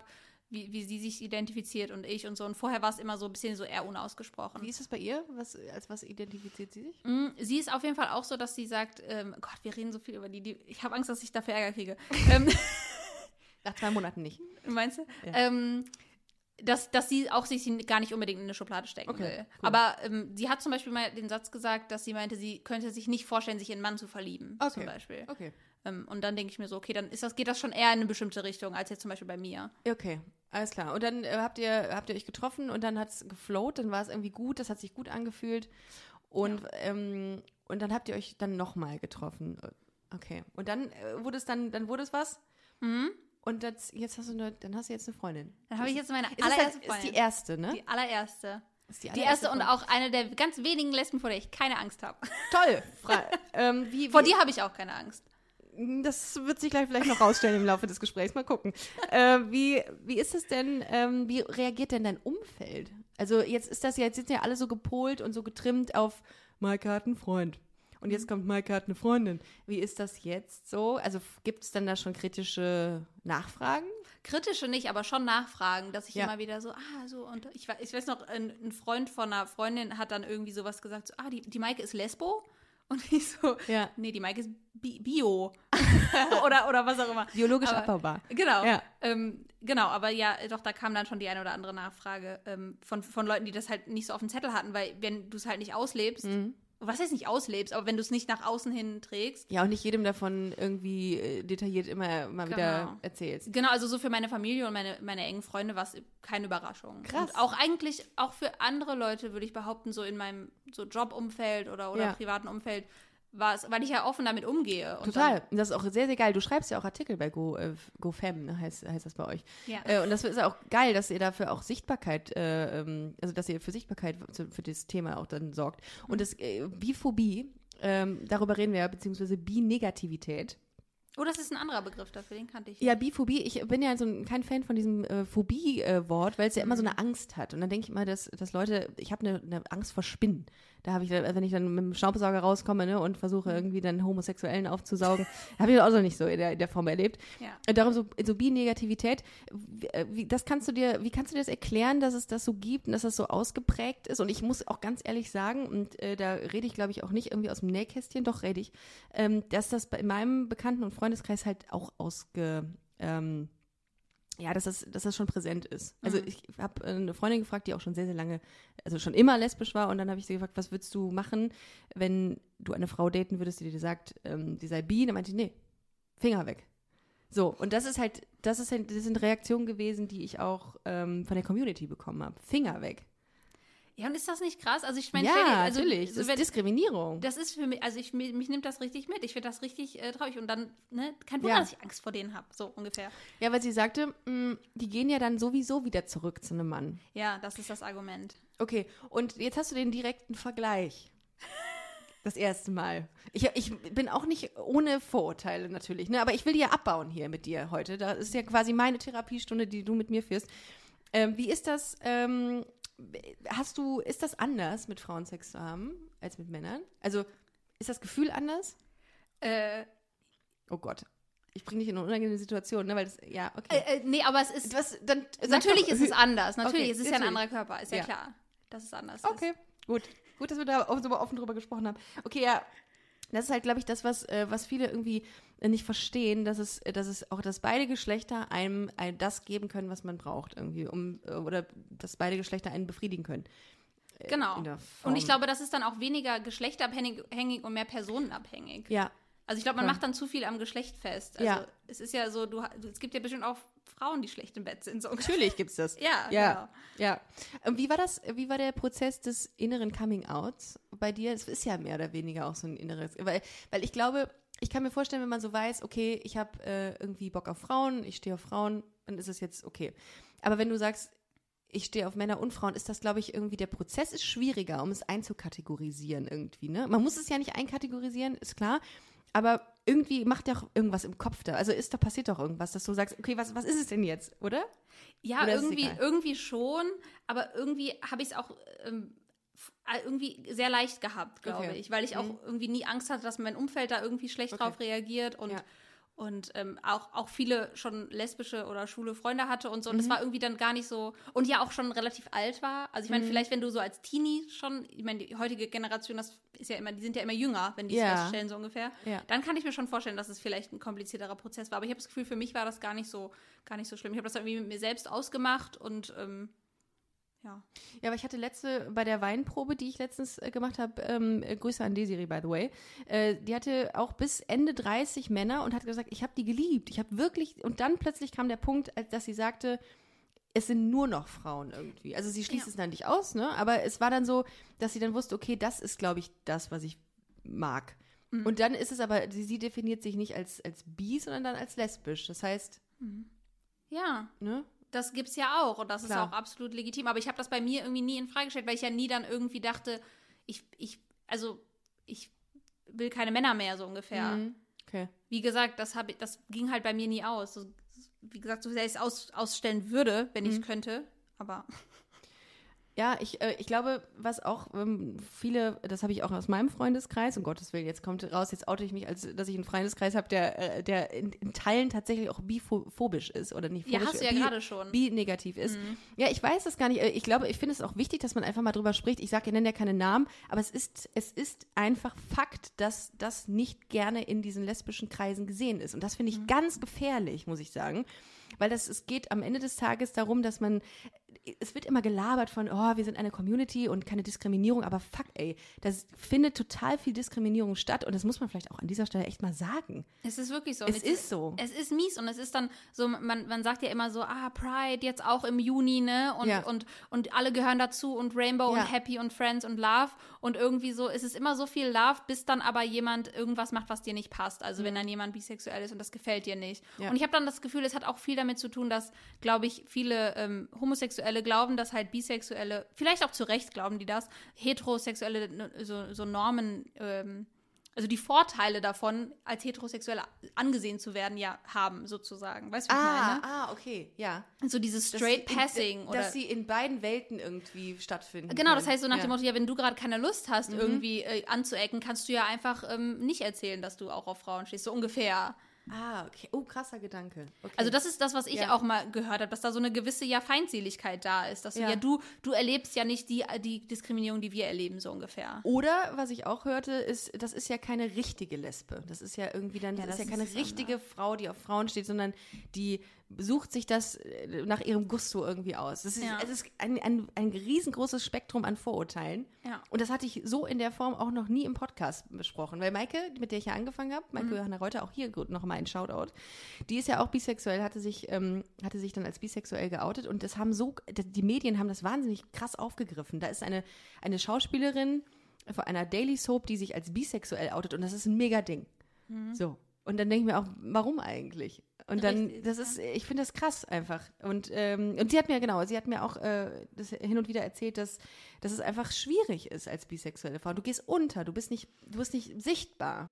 wie, wie sie sich identifiziert und ich und so. Und vorher war es immer so ein bisschen so eher unausgesprochen. Wie ist es bei ihr? Was, als was identifiziert sie sich? Mm, Sie ist auf jeden Fall auch so, dass sie sagt, ähm, Gott, wir reden so viel über die, die ich habe Angst, dass ich dafür Ärger kriege. [LAUGHS] ähm, Nach zwei Monaten nicht. [LAUGHS] Meinst du? Ja. Ähm, dass, dass sie auch sich gar nicht unbedingt in eine Schublade stecken Okay, will. cool. Aber ähm, sie hat zum Beispiel mal den Satz gesagt, dass sie meinte, sie könnte sich nicht vorstellen, sich in einen Mann zu verlieben, zum Okay. Beispiel. Okay. Ähm, und dann denke ich mir so, okay, dann ist das, geht das schon eher in eine bestimmte Richtung, als jetzt zum Beispiel bei mir. Okay, alles klar. Und dann äh, habt ihr habt ihr euch getroffen und dann hat es geflowt, dann war es irgendwie gut, das hat sich gut angefühlt. Und, ähm, und dann habt ihr euch dann nochmal getroffen. Okay. Und dann äh, wurde es dann, dann wurde es was? Mhm. Und das, jetzt hast du eine, dann hast du jetzt eine Freundin. Dann habe ich jetzt meine Ist, es allererste halt, ist Freundin. die erste, ne? Die allererste. ist Die erste und Freundin. auch eine der ganz wenigen Lesben, vor der ich keine Angst habe. [LAUGHS] Toll. Ähm, wie, Vor wie, dir habe ich auch keine Angst. Das wird sich gleich vielleicht noch rausstellen im Laufe des Gesprächs. Mal gucken. Äh, wie, wie ist es denn, ähm, wie reagiert denn dein Umfeld? Also jetzt ist das ja, jetzt sind ja alle so gepolt und so getrimmt auf Maike hat einen Freund. Und jetzt kommt Maike hat eine Freundin. Wie ist das jetzt so? Also gibt es dann da schon kritische Nachfragen? Kritische nicht, aber schon nachfragen, dass ich Ja. immer wieder so, ah, so, und ich, ich weiß noch, ein, ein Freund von einer Freundin hat dann irgendwie sowas gesagt, so, ah, die, die Maike ist Lesbo? [LAUGHS] Und ich so, Ja. nee, die Maike ist Bi Bio. [LAUGHS] oder, oder was auch immer. Biologisch Aber- abbaubar. Genau. Ja. Ähm, genau, aber ja, doch, da kam dann schon die eine oder andere Nachfrage ähm, von, von Leuten, die das halt nicht so auf dem Zettel hatten, weil wenn du es halt nicht auslebst, Mhm. Was heißt nicht auslebst, aber wenn du es nicht nach außen hin trägst, Ja, und nicht jedem davon irgendwie äh, detailliert immer mal wieder Genau. erzählst. Genau, also so für meine Familie und meine, meine engen Freunde war es keine Überraschung. Krass. Und auch eigentlich, auch für andere Leute würde ich behaupten, so in meinem so Jobumfeld oder, oder Ja. privaten Umfeld, war es, weil ich ja offen damit umgehe. Total. Und das ist auch sehr, sehr geil. Du schreibst ja auch Artikel bei Go, äh, GoFam, ne, heißt, heißt das bei euch. Ja. Äh, und das ist ja auch geil, dass ihr dafür auch Sichtbarkeit, äh, ähm, also dass ihr für Sichtbarkeit für, für das Thema auch dann sorgt. Und das äh, Biphobie, ähm, darüber reden wir ja, beziehungsweise Bi-Negativität. Oh, das ist ein anderer Begriff dafür, den kannte ich. Ja, Biphobie, ich bin ja so ein, kein Fan von diesem äh, Phobie-Wort, weil es ja immer so eine Angst hat. Und dann denke ich immer, dass, dass Leute, ich habe eine, eine Angst vor Spinnen. Da habe ich, dann- wenn ich dann mit dem Staubsauger rauskomme ne, und versuche irgendwie dann Homosexuellen aufzusaugen, [LAUGHS] habe ich das auch noch nicht so in der, in der Form erlebt. Ja. Äh, Darum so, so Bi-Negativität, wie, äh, wie, das kannst du dir, wie kannst du dir das erklären, dass es das so gibt und dass das so ausgeprägt ist? Und ich muss auch ganz ehrlich sagen, und äh, da rede ich, glaube ich, auch nicht irgendwie aus dem Nähkästchen, doch rede ich, ähm, dass das bei in meinem Bekannten- und Freundeskreis halt auch ausge, ähm, ja, dass das, dass das schon präsent ist. Also ich habe eine Freundin gefragt, die auch schon sehr, sehr lange, also schon immer lesbisch war und dann habe ich sie gefragt, was würdest du machen, wenn du eine Frau daten würdest, die dir sagt, ähm, die sei bi? Dann meinte ich, nee, Finger weg. So, und das ist halt, das ist halt, das sind Reaktionen gewesen, die ich auch ähm, von der Community bekommen habe. Finger weg. Ja, und ist das nicht krass? Also ich meine, ja, dir- also, natürlich. so das wenn- ist Diskriminierung. Das ist für mich, also ich, mich, mich nimmt das richtig mit. Ich finde das richtig äh, traurig. Und dann, ne, kein Wunder, Ja. dass ich Angst vor denen habe. So ungefähr. ja, weil sie sagte, mh, die gehen ja dann sowieso wieder zurück zu einem Mann. Ja, das ist das Argument. Okay, und jetzt hast du den direkten Vergleich. Das erste Mal. Ich, ich bin auch nicht ohne Vorurteile natürlich, ne? aber ich will die ja abbauen hier mit dir heute. Das ist ja quasi meine Therapiestunde, die du mit mir führst. Ähm, wie ist das, ähm, hast du, ist das anders, mit Frauen Sex zu haben, als mit Männern? Also, ist das Gefühl anders? Äh, Oh Gott. Ich bringe dich in eine unangenehme Situation, ne? Weil das, ja, okay. äh, äh, nee, aber es ist. Was, dann, natürlich doch- ist es anders. Natürlich Okay, ist es ja ein natürlich. anderer Körper. Ist ja, Ja. klar, dass es anders Okay, gut. Gut, dass wir da so offen drüber gesprochen haben. Okay, ja. Das ist halt, glaube ich, das, was, äh, was viele irgendwie äh, nicht verstehen, dass es, äh, dass es auch, dass beide Geschlechter einem ein, das geben können, was man braucht, irgendwie, um, äh, oder dass beide Geschlechter einen befriedigen können. Genau. Und ich glaube, das ist dann auch weniger geschlechterabhängig hängig und mehr personenabhängig. Ja, Also ich glaube, man Voll. macht dann zu viel am Geschlecht fest. Also Ja. es ist ja so, du, es gibt ja bestimmt auch Frauen, die schlecht im Bett sind. So. natürlich gibt's das. [LAUGHS] Ja, Ja, genau. ja. Und wie war das, wie war der Prozess des inneren Coming-Outs bei dir? Es ist ja mehr oder weniger auch so ein inneres, weil, weil ich glaube, ich kann mir vorstellen, wenn man so weiß, okay, ich habe äh, irgendwie Bock auf Frauen, ich stehe auf Frauen, dann ist es jetzt okay. Aber wenn du sagst, ich stehe auf Männer und Frauen, ist das, glaube ich, irgendwie, der Prozess ist schwieriger, um es einzukategorisieren irgendwie, ne? Man muss es ja nicht einkategorisieren, ist klar, aber irgendwie macht ja auch irgendwas im Kopf da. Also ist da passiert doch irgendwas, dass du sagst, okay, was, was ist es denn jetzt, oder? Ja, Oder irgendwie, irgendwie schon, aber irgendwie habe ich es auch ähm, äh, irgendwie sehr leicht gehabt, glaube Okay. Mhm. ich, weil ich auch irgendwie nie Angst hatte, dass mein Umfeld da irgendwie schlecht Okay. drauf reagiert und Ja. Und ähm, auch, auch viele schon lesbische oder schwule Freunde hatte und so. Und Mhm. das war irgendwie dann gar nicht so. Und ja auch schon relativ alt war. Also ich meine, Mhm. vielleicht, wenn du so als Teenie schon, ich meine, die heutige Generation, das ist ja immer, die sind ja immer jünger, wenn die es Ja. feststellen, so ungefähr. Ja. Dann kann ich mir schon vorstellen, dass es vielleicht ein komplizierterer Prozess war. Aber ich habe das Gefühl, für mich war das gar nicht so, gar nicht so schlimm. Ich habe das irgendwie mit mir selbst ausgemacht und ähm, ja. Ja, aber ich hatte letzte, bei der Weinprobe, die ich letztens äh, gemacht habe, ähm, äh, Grüße an Desiree, by the way, äh, die hatte auch bis Ende 30 Männer und hat gesagt, ich habe die geliebt. Ich habe wirklich, und dann plötzlich kam der Punkt, dass sie sagte, es sind nur noch Frauen irgendwie. Also sie schließt Ja. es dann nicht aus, ne? Aber es war dann so, dass sie dann wusste, okay, das ist, glaube ich, das, was ich mag. Mhm. Und dann ist es aber, sie, sie definiert sich nicht als, als bi, sondern dann als lesbisch. Das heißt, Ja, ne? Das gibt's ja auch und das Klar. ist auch absolut legitim. Aber ich habe das bei mir irgendwie nie in Frage gestellt, weil ich ja nie dann irgendwie dachte, ich, ich, also ich will keine Männer mehr so ungefähr. Mhm. Okay. Wie gesagt, das, hab ich, das ging halt bei mir nie aus. So, wie gesagt, so sehr ich es aus, ausstellen würde, wenn ich Mhm. es könnte. Aber Ja, ich, äh, ich glaube, was auch ähm, viele, das habe ich auch aus meinem Freundeskreis, um Gottes Willen, jetzt kommt raus, jetzt oute ich mich, als dass ich einen Freundeskreis habe, der, äh, der in, in Teilen tatsächlich auch biphobisch ist oder nicht Ja, phobisch, hast du ja gerade schon. Mhm. Bi negativ ist. Ja, ich weiß das gar nicht. Äh, Ich glaube, ich finde es auch wichtig, dass man einfach mal drüber spricht. Ich sage, ich nenne ja keine Namen, aber es ist, es ist einfach Fakt, dass das nicht gerne in diesen lesbischen Kreisen gesehen ist. Und das finde ich Mhm. ganz gefährlich, muss ich sagen. Weil das, es geht am Ende des Tages darum, dass man, es wird immer gelabert von, oh, wir sind eine Community und keine Diskriminierung, aber fuck, ey, das findet total viel Diskriminierung statt und das muss man vielleicht auch an dieser Stelle echt mal sagen. es ist wirklich so. Es Und ist so. Es ist mies und es ist dann so, man, man sagt ja immer so, ah, Pride jetzt auch im Juni, ne? Und, Ja. und, und alle gehören dazu und Rainbow Ja. und Happy und Friends und Love. Und irgendwie so, es ist immer so viel Love, bis dann aber jemand irgendwas macht, was dir nicht passt. Also wenn dann jemand bisexuell ist und das gefällt dir nicht. Mhm. Ja. Und ich habe dann das Gefühl, es hat auch viel damit zu tun, dass, glaube ich, viele ähm, Homosexuelle glauben, dass halt Bisexuelle, vielleicht auch zu Recht glauben die das, Heterosexuelle ne, so, so Normen, ähm, also die Vorteile davon, als heterosexuell angesehen zu werden, ja haben, sozusagen. Weißt du, was ich meine? ah, okay, ja. So dieses Dass Straight sie in- Passing oder. Dass sie in beiden Welten irgendwie stattfinden. Genau, das heißt so nach ja. dem Motto, ja, wenn du gerade keine Lust hast, Mhm. irgendwie äh, anzuecken, kannst du ja einfach ähm, nicht erzählen, dass du auch auf Frauen stehst, so ungefähr. Ah, okay. Oh, krasser Gedanke. Okay. Also das ist das, was ich Ja. auch mal gehört habe, dass da so eine gewisse ja Feindseligkeit da ist, dass du Ja. ja, du du erlebst ja nicht die die Diskriminierung, die wir erleben so ungefähr. Oder was ich auch hörte, ist, das ist ja keine richtige Lesbe. Das ist ja irgendwie dann, das, das ist ja ist keine es richtige Frau, die auf Frauen steht, sondern die sucht sich das äh, nach ihrem Gusto irgendwie aus. Das ist, Ja. es ist ein, ein, ein riesengroßes Spektrum an Vorurteilen. Ja. Und das hatte ich so in der Form auch noch nie im Podcast besprochen. Weil Maike, mit der ich ja angefangen habe, Maike Mhm. Johanna Reuter, auch hier gut noch mal ein Shoutout, die ist ja auch bisexuell, hatte sich, ähm, hatte sich dann als bisexuell geoutet und das haben so, die Medien haben das wahnsinnig krass aufgegriffen. Da ist eine, eine Schauspielerin von einer Daily Soap, die sich als bisexuell outet und das ist ein mega Ding. So. Und dann denke ich mir auch, warum eigentlich? Und dann, Richtig, das ist, ich finde das krass einfach. Und, ähm, und sie hat mir, genau, sie hat mir auch äh, das hin und wieder erzählt, dass, dass es einfach schwierig ist als bisexuelle Frau. Du gehst unter, du bist nicht, du bist nicht sichtbar.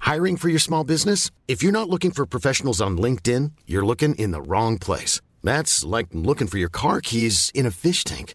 Hiring for your small business? If you're not looking for professionals on LinkedIn, you're looking in the wrong place. That's like looking for your car keys in a fish tank.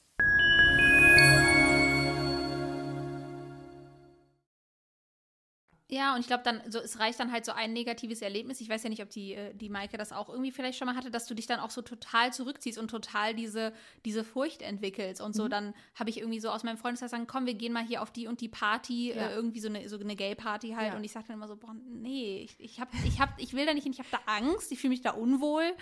Ja, und ich glaube dann, so, es reicht dann halt so ein negatives Erlebnis. Ich weiß ja nicht, ob die, äh, die Maike das auch irgendwie vielleicht schon mal hatte, dass du dich dann auch so total zurückziehst und total diese, diese Furcht entwickelst. Und so, dann habe ich irgendwie so aus meinem Freundeskreis sagen, komm, wir gehen mal hier auf die und die Party, Ja. äh, irgendwie so eine, so eine Gay-Party halt. Ja. Und ich sage dann immer so, boah, nee, ich, ich, hab, ich, hab, ich will da nicht hin, ich habe da Angst, ich fühle mich da unwohl.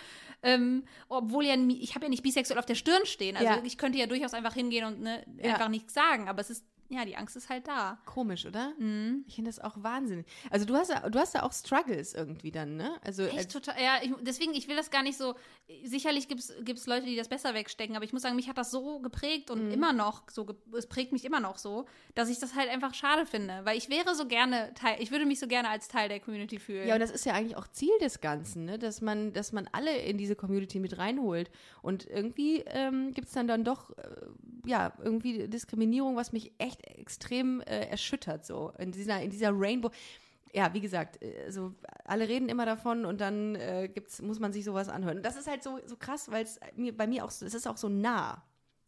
Ähm, obwohl ja, ich habe ja nicht bisexuell auf der Stirn stehen. Also Ja. ich könnte ja durchaus einfach hingehen und ne, einfach nichts sagen. Aber es ist, ja, die Angst ist halt da. Komisch, oder? Mhm. Ich finde das auch wahnsinnig. Also du hast ja, du hast ja auch Struggles irgendwie dann, ne? Also als- Echt total, ja, ich, deswegen, ich will das gar nicht so, sicherlich gibt es Leute, die das besser wegstecken, aber ich muss sagen, mich hat das so geprägt Mhm. und immer noch so, es prägt mich immer noch so, dass ich das halt einfach schade finde, weil ich wäre so gerne Teil, ich würde mich so gerne als Teil der Community fühlen. Ja, und das ist ja eigentlich auch Ziel des Ganzen, ne? dass, man, dass man alle in diese Community mit reinholt. Und irgendwie ähm, gibt es dann dann doch, äh, ja, irgendwie Diskriminierung, was mich echt extrem äh, erschüttert, so in dieser, in dieser Rainbow. Ja, wie gesagt, also alle reden immer davon und dann äh, gibt's, muss man sich sowas anhören. Und das ist halt so, so krass, weil es mir bei mir auch so, es ist auch so nah.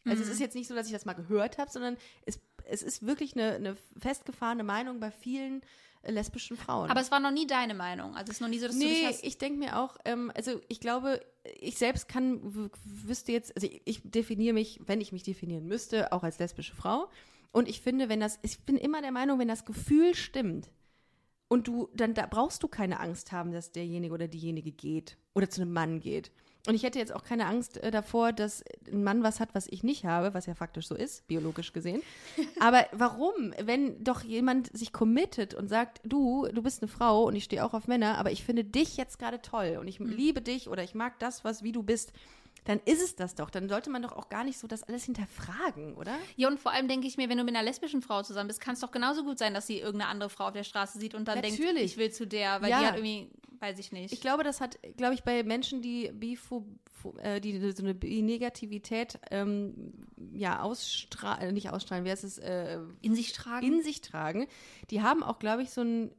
Also es ist jetzt nicht so, dass ich das mal gehört habe, sondern es, es ist wirklich eine, eine festgefahrene Meinung bei vielen äh, lesbischen Frauen. aber es war noch nie deine Meinung, also es ist noch nie so, dass du dich Nee, hast, ich denke mir auch, ähm, also ich glaube, ich selbst kann, wüsste jetzt, also ich, ich definiere mich, wenn ich mich definieren müsste, auch als lesbische Frau. Und ich finde, wenn das, ich bin immer der Meinung, wenn das Gefühl stimmt und du, dann da brauchst du keine Angst haben, dass derjenige oder diejenige geht oder zu einem Mann geht. Und ich hätte jetzt auch keine Angst äh, davor, dass ein Mann was hat, was ich nicht habe, was ja faktisch so ist, biologisch gesehen. [LAUGHS] Aber warum? Wenn doch jemand sich committet und sagt, du, du bist eine Frau und ich stehe auch auf Männer, aber ich finde dich jetzt gerade toll und ich liebe dich oder ich mag das, was wie du bist, dann ist es das doch. Dann sollte man doch auch gar nicht so das alles hinterfragen, oder? Ja, und vor allem denke ich mir, wenn du mit einer lesbischen Frau zusammen bist, kann es doch genauso gut sein, dass sie irgendeine andere Frau auf der Straße sieht und dann denkt, Natürlich. ich will zu der, weil Ja. die hat irgendwie, weiß ich nicht. Ich glaube, das hat, glaube ich, bei Menschen, die Bifo, äh, die so eine Bi-Negativität ähm, ja ausstrahlen, nicht ausstrahlen, wie heißt es, äh, in sich tragen. in sich tragen, die haben auch, glaube ich, so ein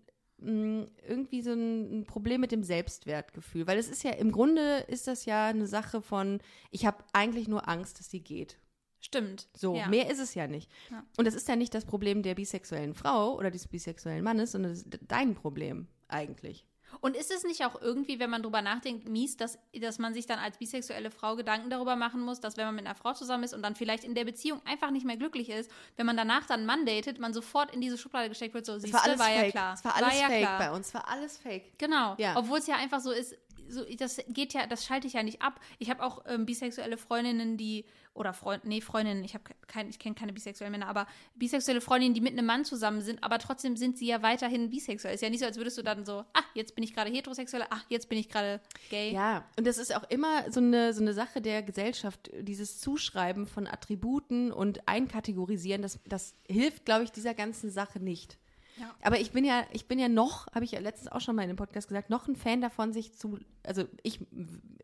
mh, irgendwie so ein ein Problem mit dem Selbstwertgefühl, weil es ist ja im Grunde ist das ja eine Sache von ich habe eigentlich nur Angst, dass sie geht. Stimmt. So, ja. mehr ist es ja nicht. Ja. Und das ist ja nicht das Problem der bisexuellen Frau oder des bisexuellen Mannes, sondern das ist dein Problem eigentlich. Und ist es nicht auch irgendwie, wenn man drüber nachdenkt, mies, dass, dass man sich dann als bisexuelle Frau Gedanken darüber machen muss, dass wenn man mit einer Frau zusammen ist und dann vielleicht in der Beziehung einfach nicht mehr glücklich ist, wenn man danach dann einen Mann datet, man sofort in diese Schublade gesteckt wird, so, Es siehste, war alles war fake. ja klar. Es war alles ja fake klar. bei uns. War alles fake. Genau. Ja. Obwohl es ja einfach so ist, so, das geht ja, das schalte ich ja nicht ab. Ich habe auch ähm, bisexuelle Freundinnen, die, oder Freund, nee, Freundinnen, ich habe kein, ich kenne keine bisexuellen Männer, aber bisexuelle Freundinnen, die mit einem Mann zusammen sind, aber trotzdem sind sie ja weiterhin bisexuell. Ist ja nicht so, als würdest du dann so, ah, jetzt bin ich gerade heterosexuell, ach, jetzt bin ich gerade gay. Ja, und das ist auch immer so eine, so eine Sache der Gesellschaft, dieses Zuschreiben von Attributen und Einkategorisieren, das, das hilft, glaube ich, dieser ganzen Sache nicht. Ja. Aber ich bin ja, ich bin ja noch, habe ich ja letztens auch schon mal in dem Podcast gesagt, noch ein Fan davon, sich zu, also ich,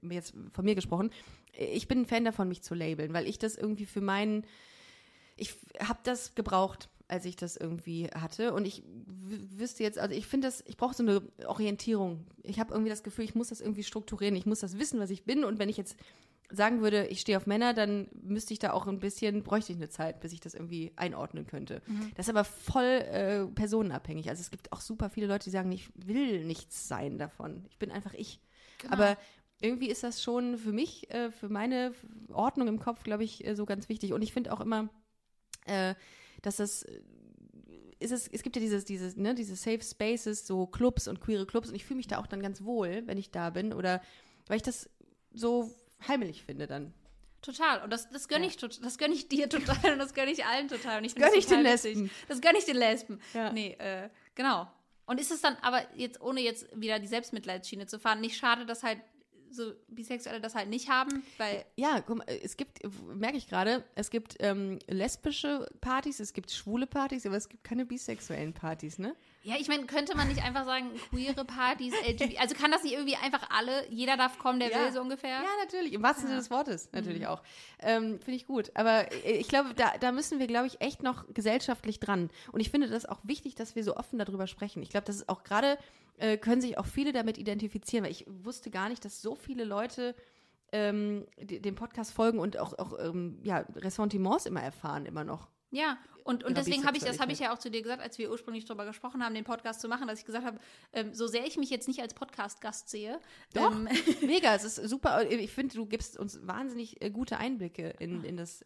jetzt von mir gesprochen, ich bin ein Fan davon, mich zu labeln, weil ich das irgendwie für meinen, ich habe das gebraucht, als ich das irgendwie hatte. Und ich wüsste jetzt, also ich finde das, ich brauche so eine Orientierung. Ich habe irgendwie das Gefühl, ich muss das irgendwie strukturieren. Ich muss das wissen, was ich bin. Und wenn ich jetzt sagen würde, ich stehe auf Männer, dann müsste ich da auch ein bisschen, bräuchte ich eine Zeit, bis ich das irgendwie einordnen könnte. Das ist aber voll äh, personenabhängig. Also es gibt auch super viele Leute, die sagen, ich will nichts sein davon. Ich bin einfach ich. Aber irgendwie ist das schon für mich, äh, für meine Ordnung im Kopf, glaube ich, äh, so ganz wichtig. Und ich finde auch immer, äh, dass das äh, ist es, es gibt ja dieses, dieses, ne, diese Safe Spaces, so Clubs und queere Clubs und ich fühle mich da auch dann ganz wohl, wenn ich da bin oder weil ich das so heimelig finde dann. Total. Und das, das gönne Ja. ich, das gönne ich dir total [LAUGHS] und das gönne ich allen total. Und ich gönn finde ich den lustig. Lesben. Das gönne ich den Lesben. Ja. Nee, äh, genau. Und ist es dann aber jetzt, ohne jetzt wieder die Selbstmitleidsschiene zu fahren, nicht schade, dass halt so Bisexuelle das halt nicht haben? Weil, Ja, guck mal, es gibt, merke ich gerade, es gibt ähm, lesbische Partys, es gibt schwule Partys, aber es gibt keine bisexuellen Partys, ne? Ja, ich meine, könnte man nicht einfach sagen, queere Partys, [LAUGHS] LGBT, also kann das nicht irgendwie einfach alle, jeder darf kommen, der Ja. will, so ungefähr? Ja, natürlich. Im wahrsten Sinne des Wortes natürlich auch. Ähm, finde ich gut. Aber äh, ich glaube, da, da müssen wir, glaube ich, echt noch gesellschaftlich dran. Und ich finde das auch wichtig, dass wir so offen darüber sprechen. Ich glaube, das ist auch gerade, äh, können sich auch viele damit identifizieren, weil ich wusste gar nicht, dass so viele Leute ähm, dem Podcast folgen und auch, auch ähm, ja, Ressentiments immer erfahren, immer noch. Ja, und, und deswegen habe ich, das habe ich ja auch zu dir gesagt, als wir ursprünglich darüber gesprochen haben, den Podcast zu machen, dass ich gesagt habe, ähm, so sehr ich mich jetzt nicht als Podcast-Gast sehe, Doch, ähm, [LAUGHS] mega, es ist super. Ich finde, du gibst uns wahnsinnig äh, gute Einblicke in, in das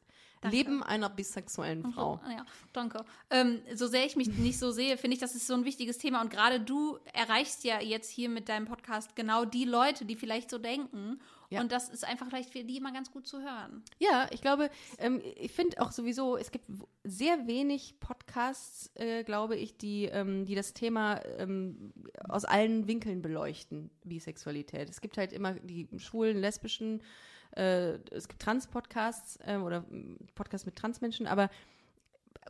Leben einer bisexuellen Frau. So, ja, danke. Ähm, so sehr ich mich nicht so sehe, finde ich, das ist so ein wichtiges Thema. Und gerade du erreichst ja jetzt hier mit deinem Podcast genau die Leute, die vielleicht so denken. Ja. Und das ist einfach vielleicht für die immer ganz gut zu hören. Ja, ich glaube, ähm, ich finde auch sowieso, es gibt sehr wenig Podcasts, äh, glaube ich, die, ähm, die das Thema ähm, aus allen Winkeln beleuchten, Bisexualität. Es gibt halt immer die schwulen, lesbischen, äh, es gibt Trans-Podcasts äh, oder mm, Podcasts mit Transmenschen, aber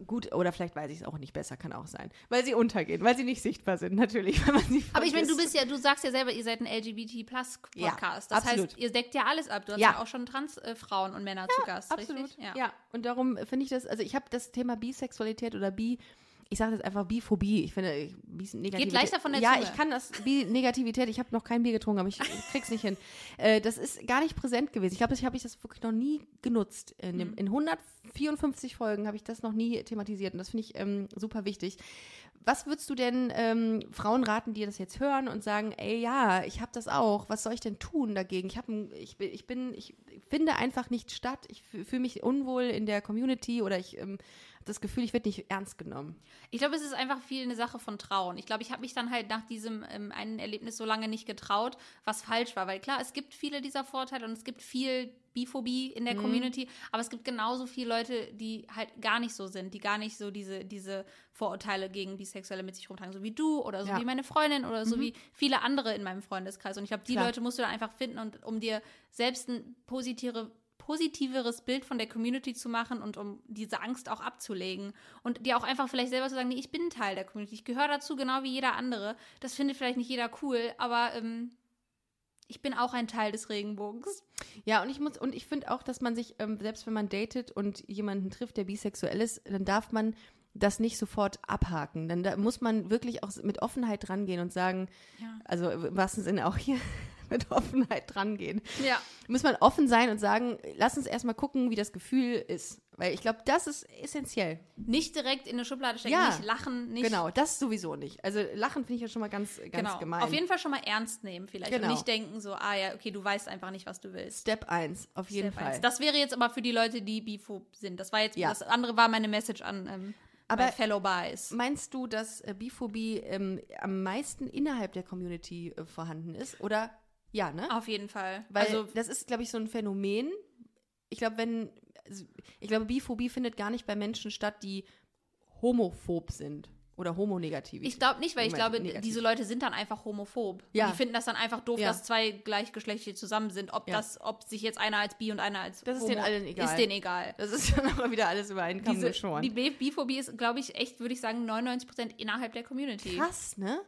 gut, oder vielleicht weiß ich es auch nicht besser, kann auch sein. Weil sie untergehen, weil sie nicht sichtbar sind, natürlich, [LAUGHS] wenn man sie Aber ich meine, du bist ja, du sagst ja selber, ihr seid ein LGBT-Plus-Podcast. Ja, das absolut. heißt, ihr deckt ja alles ab. Du hast Ja. ja, auch schon Trans-Frauen und Männer zu Gast, Absolut. richtig? Ja. und darum finde ich das, also ich habe das Thema Bisexualität oder Bi, ich sage jetzt einfach Biphobie. Ich finde, ich- Bis Negativität. leichter von der Ja, Zunge. ich kann das Bi-Negativität, ich habe noch kein Bier getrunken, aber ich, ich krieg's nicht hin. Äh, das ist gar nicht präsent gewesen. Ich glaube, das habe ich das wirklich noch nie genutzt. In, Mhm. dem, in 154 Folgen habe ich das noch nie thematisiert und das finde ich ähm, super wichtig. Was würdest du denn ähm, Frauen raten, die das jetzt hören und sagen, ey, ja, ich habe das auch, was soll ich denn tun dagegen? Ich, hab ein, ich, bin- ich bin, ich finde einfach nicht statt, ich fühle mich unwohl in der Community oder ich ähm, habe das Gefühl, ich werde nicht ernst genommen. Ich glaube, es ist einfach viel eine Sache von Trauen. Ich glaube, ich habe mich dann halt nach diesem ähm, einen Erlebnis so lange nicht getraut, was falsch war. Weil klar, es gibt viele dieser Vorteile und es gibt viel Biphobie in Mhm. der Community, aber es gibt genauso viele Leute, die halt gar nicht so sind, die gar nicht so diese, diese Vorurteile gegen Bisexuelle mit sich rumtragen, so wie du oder so Ja. Mhm. wie meine Freundin oder so wie viele andere in meinem Freundeskreis. Und ich glaube, die Klar. Leute musst du dann einfach finden und um dir selbst ein positive positiveres Bild von der Community zu machen und um diese Angst auch abzulegen und dir auch einfach vielleicht selber zu sagen, nee, ich bin Teil der Community, ich gehöre dazu, genau wie jeder andere. Das findet vielleicht nicht jeder cool, aber ähm, ich bin auch ein Teil des Regenbogens. Ja, und ich muss, und ich finde auch, dass man sich, ähm, selbst wenn man datet und jemanden trifft, der bisexuell ist, dann darf man das nicht sofort abhaken. Dann da muss man wirklich auch mit Offenheit rangehen und sagen, Ja. also im wahrsten Sinne auch hier mit Offenheit drangehen. Ja. Muss man offen sein und sagen, lass uns erstmal gucken, wie das Gefühl ist. Weil ich glaube, das ist essentiell. Nicht direkt in eine Schublade stecken, Ja. nicht lachen, nicht. Genau, das sowieso nicht. Also lachen finde ich ja schon mal ganz, ganz Genau. gemein. Auf jeden Fall schon mal ernst nehmen, vielleicht. Genau. Und nicht denken so, ah ja, okay, du weißt einfach nicht, was du willst. Step 1, auf jeden Step Fall. eins. Das wäre jetzt aber für die Leute, die biphob sind. Das war jetzt, Ja. das andere war meine Message an ähm, Aber- Fellow Buys. Meinst du, dass äh, Biphobie ähm, am meisten innerhalb der Community äh, vorhanden ist? Oder ja, ne? Auf jeden Fall. Weil also das ist, glaube ich, so ein Phänomen. Ich glaube, wenn, also, ich glaube, Biphobie findet gar nicht bei Menschen statt, die homophob sind oder homonegativ. Ich glaube nicht, weil ich glaube, negativ. diese Leute sind dann einfach homophob. Ja. Die finden das dann einfach doof, Ja. dass zwei gleichgeschlechtliche zusammen sind. Ob Ja. das, ob sich jetzt einer als bi und einer als Das ist homo, denen allen egal. Ist denen egal. Das ist [LAUGHS] dann aber wieder alles über einen Kamm geschoren. die Bi- Biphobie ist, glaube ich, echt, würde ich sagen, 99% innerhalb der Community. Krass, ne?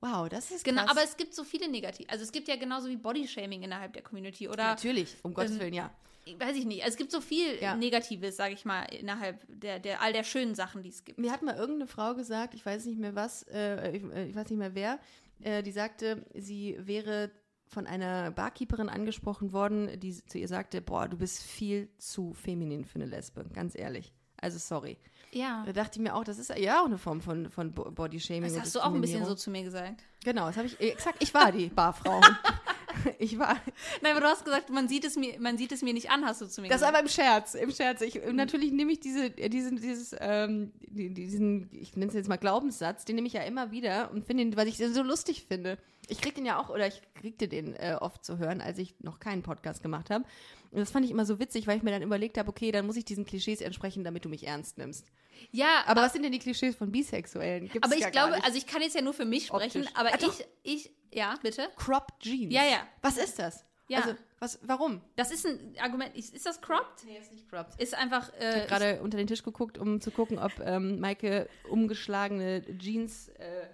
Wow, das ist Genau, krass. aber es gibt so viele negativ. Also es gibt ja genauso wie Bodyshaming innerhalb der Community oder Natürlich, um Gottes ähm, Willen, ja. weiß ich nicht. Also es gibt so viel Ja. Negatives, sage ich mal, innerhalb der, der all der schönen Sachen, die es gibt. Mir hat mal irgendeine Frau gesagt, ich weiß nicht mehr was, äh, ich, äh, ich weiß nicht mehr wer, äh, die sagte, sie wäre von einer Barkeeperin angesprochen worden, die zu ihr sagte, boah, du bist viel zu feminin für eine Lesbe, ganz ehrlich. Also sorry. Ja. Da dachte ich mir auch, das ist ja auch eine Form von, von Bo- Bodyshaming. Das hast du auch ein bisschen so zu mir gesagt. Genau, das habe ich, exakt, ich war die Barfrau. [LAUGHS] ich war, Nein, aber du hast gesagt, man sieht es mir, man sieht es mir nicht an, hast du zu mir Das gesagt. aber im Scherz, im Scherz. Ich, natürlich nehme ich diese, äh, diesen, dieses, ähm, die- diesen, ich nenne es jetzt mal Glaubenssatz, den nehme ich ja immer wieder und finde ihn, weil ich den so lustig finde. Ich krieg den ja auch, oder ich kriegte den äh, oft zu hören, als ich noch keinen Podcast gemacht habe. Und das fand ich immer so witzig, weil ich mir dann überlegt habe, okay, dann muss ich diesen Klischees entsprechen, damit du mich ernst nimmst. ja, Aber was sind denn die Klischees von Bisexuellen? Gibt's aber ich ja glaube, also ich kann jetzt ja nur für mich sprechen, Optisch. aber Ah, doch. ich, ich, ja, bitte. Cropped Jeans. Ja, ja. Was ist das? Ja. Also, was, warum? Das ist ein Argument. Ist, ist das cropped? Nee, ist nicht cropped. Ist einfach. Ich Äh, habe gerade unter den Tisch geguckt, um zu gucken, ob ähm, Maike umgeschlagene Jeans. Äh,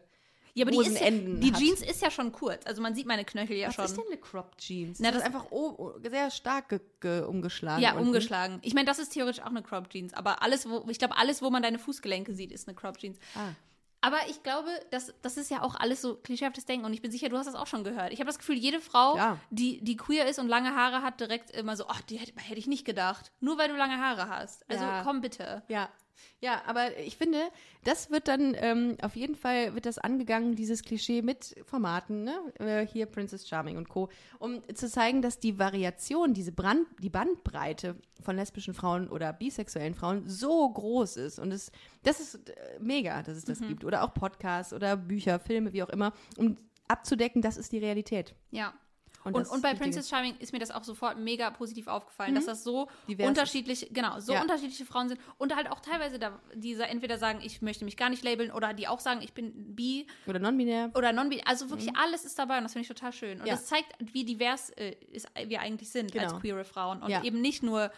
ja, aber die, ist die. Jeans ist ja schon kurz. Also man sieht meine Knöchel ja was schon. ist denn eine cropped Jeans? Na, das ist das- einfach o- o- sehr stark ge ge umgeschlagen. ja, unten. umgeschlagen. Ich meine, das ist theoretisch auch eine Cropped Jeans. Aber alles, wo, ich glaube, alles, wo man deine Fußgelenke sieht, ist eine Cropped Jeans. Ah. Aber ich glaube, das, das ist ja auch alles so klischeehaftes Denken. Und ich bin sicher, du hast das auch schon gehört. Ich habe das Gefühl, jede Frau, Ja. die, die queer ist und lange Haare hat, direkt immer so, ach, die hätte, hätte ich nicht gedacht. Nur weil du lange Haare hast. Also Ja. komm bitte. Ja, ja, aber ich finde, das wird dann ähm, auf jeden Fall wird das angegangen, dieses Klischee mit Formaten, ne? Äh, hier Princess Charming und Co., um zu zeigen, dass die Variation, diese Brand, die Bandbreite von lesbischen Frauen oder bisexuellen Frauen so groß ist. Und es, das ist äh, mega, dass es das gibt. Oder auch Podcasts oder Bücher, Filme, wie auch immer, um abzudecken, das ist die Realität. Ja. Und Und, und bei. Princess Charming ist mir das auch sofort mega positiv aufgefallen, dass das so Divers unterschiedlich, genau, so Ja. unterschiedliche Frauen sind und halt auch teilweise da, die entweder sagen, ich möchte mich gar nicht labeln oder die auch sagen, ich bin bi Oder non-binär. oder non bi Also wirklich alles ist dabei und das finde ich total schön. Und Mhm. Ja. das zeigt, wie divers äh, ist, wir eigentlich sind Genau. als queere Frauen und Ja. eben nicht nur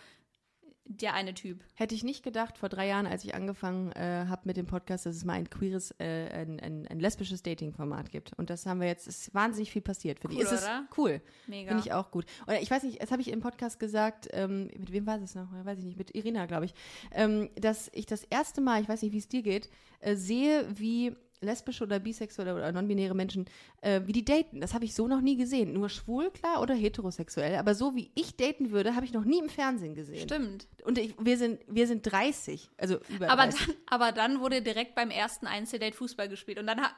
der eine Typ. Hätte ich nicht gedacht, vor drei Jahren, als ich angefangen äh, habe mit dem Podcast, dass es mal ein queeres, äh, ein, ein, ein lesbisches Dating-Format gibt. Und das haben wir jetzt, es ist wahnsinnig viel passiert, finde Cool, ich. Es ist oder? cool. Mega. Finde ich auch gut. Oder ich weiß nicht, das habe ich im Podcast gesagt, ähm, mit wem war das noch? Weiß ich nicht, mit Irina, glaube ich, ähm, dass ich das erste Mal, ich weiß nicht, wie es dir geht, äh, sehe, wie lesbische oder bisexuelle oder non-binäre Menschen, äh, wie die daten. Das habe ich so noch nie gesehen. Nur schwul, klar, oder heterosexuell. Aber so wie ich daten würde, habe ich noch nie im Fernsehen gesehen. Stimmt. Und ich, wir, sind, wir sind 30, also über Aber 30. dann, aber dann wurde direkt beim ersten Einzeldate Fußball gespielt und dann [LAUGHS]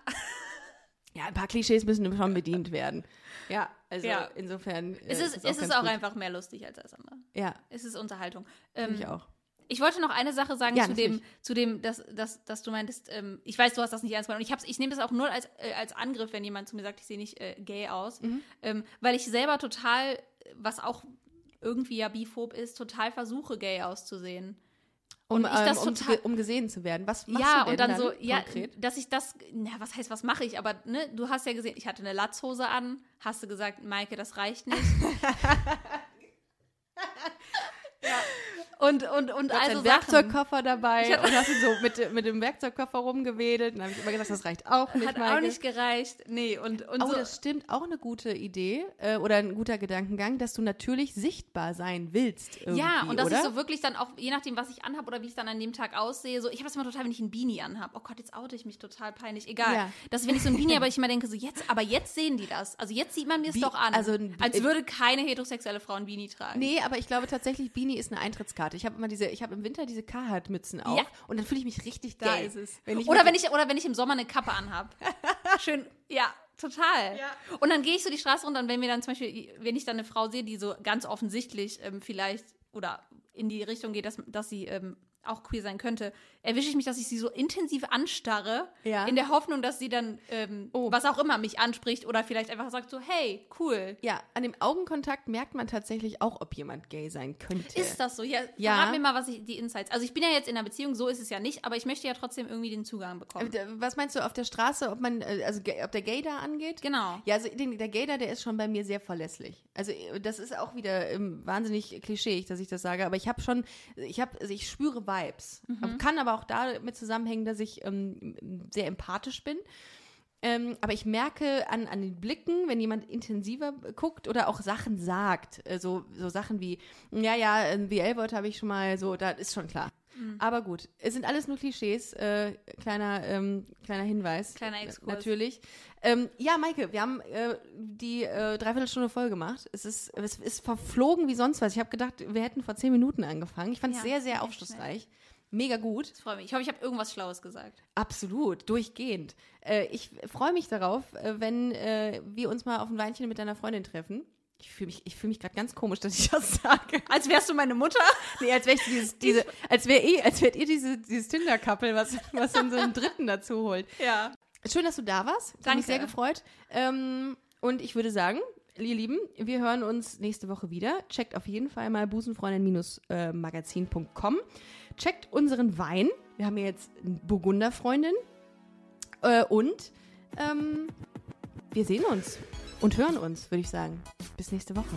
Ja, ein paar Klischees müssen schon bedient werden. Ja, also Ja. insofern. äh, es ist, das es ist ganz auch einfach mehr lustig als das andere. Ja, Es ist Unterhaltung. Ähm, ich auch. Ich wollte noch eine Sache sagen Ja, zu dem, zu dem, dass, dass, dass du meintest, ähm, ich weiß, du hast das nicht ernst gemeint. Und ich, hab's- ich nehme das auch nur als, äh, als Angriff, wenn jemand zu mir sagt, ich sehe nicht äh, gay aus. Mhm. Ähm, weil ich selber total, was auch irgendwie ja biphob ist, total versuche, gay auszusehen. Um, und ich das ähm, um, total- um gesehen zu werden. Was machst ja, du denn und dann, so, ja, konkret? dass ich das, na, was heißt, was mache ich? Aber ne, du hast ja gesehen, ich hatte eine Latzhose an, hast du gesagt, Maike, das reicht nicht. [LAUGHS] Und, und, und also einen Sachen. Werkzeugkoffer dabei und hast ihn so mit, mit dem Werkzeugkoffer rumgewedelt. Und dann habe ich immer gesagt, das reicht auch nicht, Hat auch Maike. nicht gereicht. Nee, und, und Oh, so. das stimmt. Auch eine gute Idee äh, oder ein guter Gedankengang, dass du natürlich sichtbar sein willst. Ja, und das oder? ist so wirklich dann auch, je nachdem, was ich anhabe oder wie ich dann an dem Tag aussehe, so, ich habe das immer total, wenn ich ein Beanie anhabe. Oh Gott, jetzt oute ich mich total peinlich. Egal. Ja. Das ist, wenn ich so ein Beanie, aber ich immer denke, so jetzt, aber jetzt sehen die das. Also jetzt sieht man mir es doch an. also als würde keine heterosexuelle Frau ein Beanie tragen. Nee, aber ich glaube tatsächlich, Beanie ist eine Eintrittskarte. Ich habe immer diese, ich habe im Winter diese Carhartt-Mützen auf Ja. und dann fühle ich mich richtig ist es. Wenn ich oder, wenn ich, oder wenn ich im Sommer eine Kappe anhab. [LAUGHS] Schön, ja, total. Und dann gehe ich so die Straße runter und wenn mir dann zum Beispiel, wenn ich dann eine Frau sehe, die so ganz offensichtlich ähm, vielleicht oder in die Richtung geht, dass, dass sie ähm, auch queer sein könnte, erwische ich mich, dass ich sie so intensiv anstarre, Ja. in der Hoffnung, dass sie dann, ähm, Oh. was auch immer, mich anspricht oder vielleicht einfach sagt so, hey, cool. Ja, an dem Augenkontakt merkt man tatsächlich auch, ob jemand gay sein könnte. Ist das so? Ja, Ja. verrat mir mal, was ich, die Insights. Also ich bin ja jetzt in einer Beziehung, so ist es ja nicht, aber ich möchte ja trotzdem irgendwie den Zugang bekommen. Was meinst du auf der Straße, ob man, äh, also ob der Gay da angeht? Genau. Ja, also den, der Gay da, der ist schon bei mir sehr verlässlich. Also äh, das ist auch wieder ähm, wahnsinnig klischeeig, dass ich das sage, aber ich habe schon, ich habe, also ich spüre Vibes. Mhm. Kann aber auch damit zusammenhängen, dass ich ähm, sehr empathisch bin. Ähm, aber ich merke an, an den Blicken, wenn jemand intensiver guckt oder auch Sachen sagt, äh, so, so Sachen wie, ja, ja, ein BL-Wort habe ich schon mal, so, da ist schon klar. Mhm. Aber gut, es sind alles nur Klischees. Äh, kleiner, ähm, kleiner Hinweis. Kleiner Exkurs. Natürlich. Ähm, ja, Maike, wir haben äh, die äh, Dreiviertelstunde voll gemacht. Es ist, es ist verflogen wie sonst was. Ich habe gedacht, wir hätten vor zehn Minuten angefangen. Ich fand es Ja, sehr, sehr aufschlussreich. Mega gut. Ich freue mich. Ich hoffe, ich habe irgendwas Schlaues gesagt. Absolut, durchgehend. Äh, ich freue mich darauf, äh, wenn äh, wir uns mal auf ein Weinchen mit deiner Freundin treffen. Ich fühle mich, ich mich gerade ganz komisch, dass ich das [LAUGHS] sage. Als wärst du meine Mutter? Nee, als wäre ich dieses, diese, als wäre eh, als wärt ihr diese, dieses Tinder-Couple, was, was dann so einen Dritten dazu holt. Ja. Schön, dass du da warst. Hat Danke. mich sehr gefreut. Ähm, und ich würde sagen, ihr Lieben, wir hören uns nächste Woche wieder. Checkt auf jeden Fall mal busenfreundin-magazin.com. Checkt unseren Wein. Wir haben ja jetzt eine Burgunderfreundin. Äh, und ähm, wir sehen uns. und hören uns, würde ich sagen. Bis nächste Woche.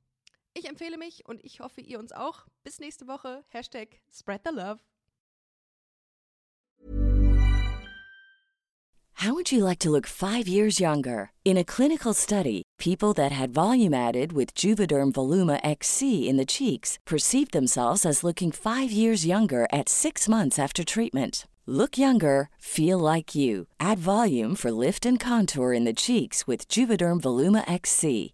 Ich empfehle mich und ich hoffe, ihr uns auch. Bis nächste Woche. Hashtag Spread the Love. How would you like to look five years younger? In a clinical study, people that had volume added with Juvederm Voluma XC in the cheeks perceived themselves as looking five years younger at six months after treatment. Look younger, feel like you. Add volume for lift and contour in the cheeks with Juvederm Voluma XC.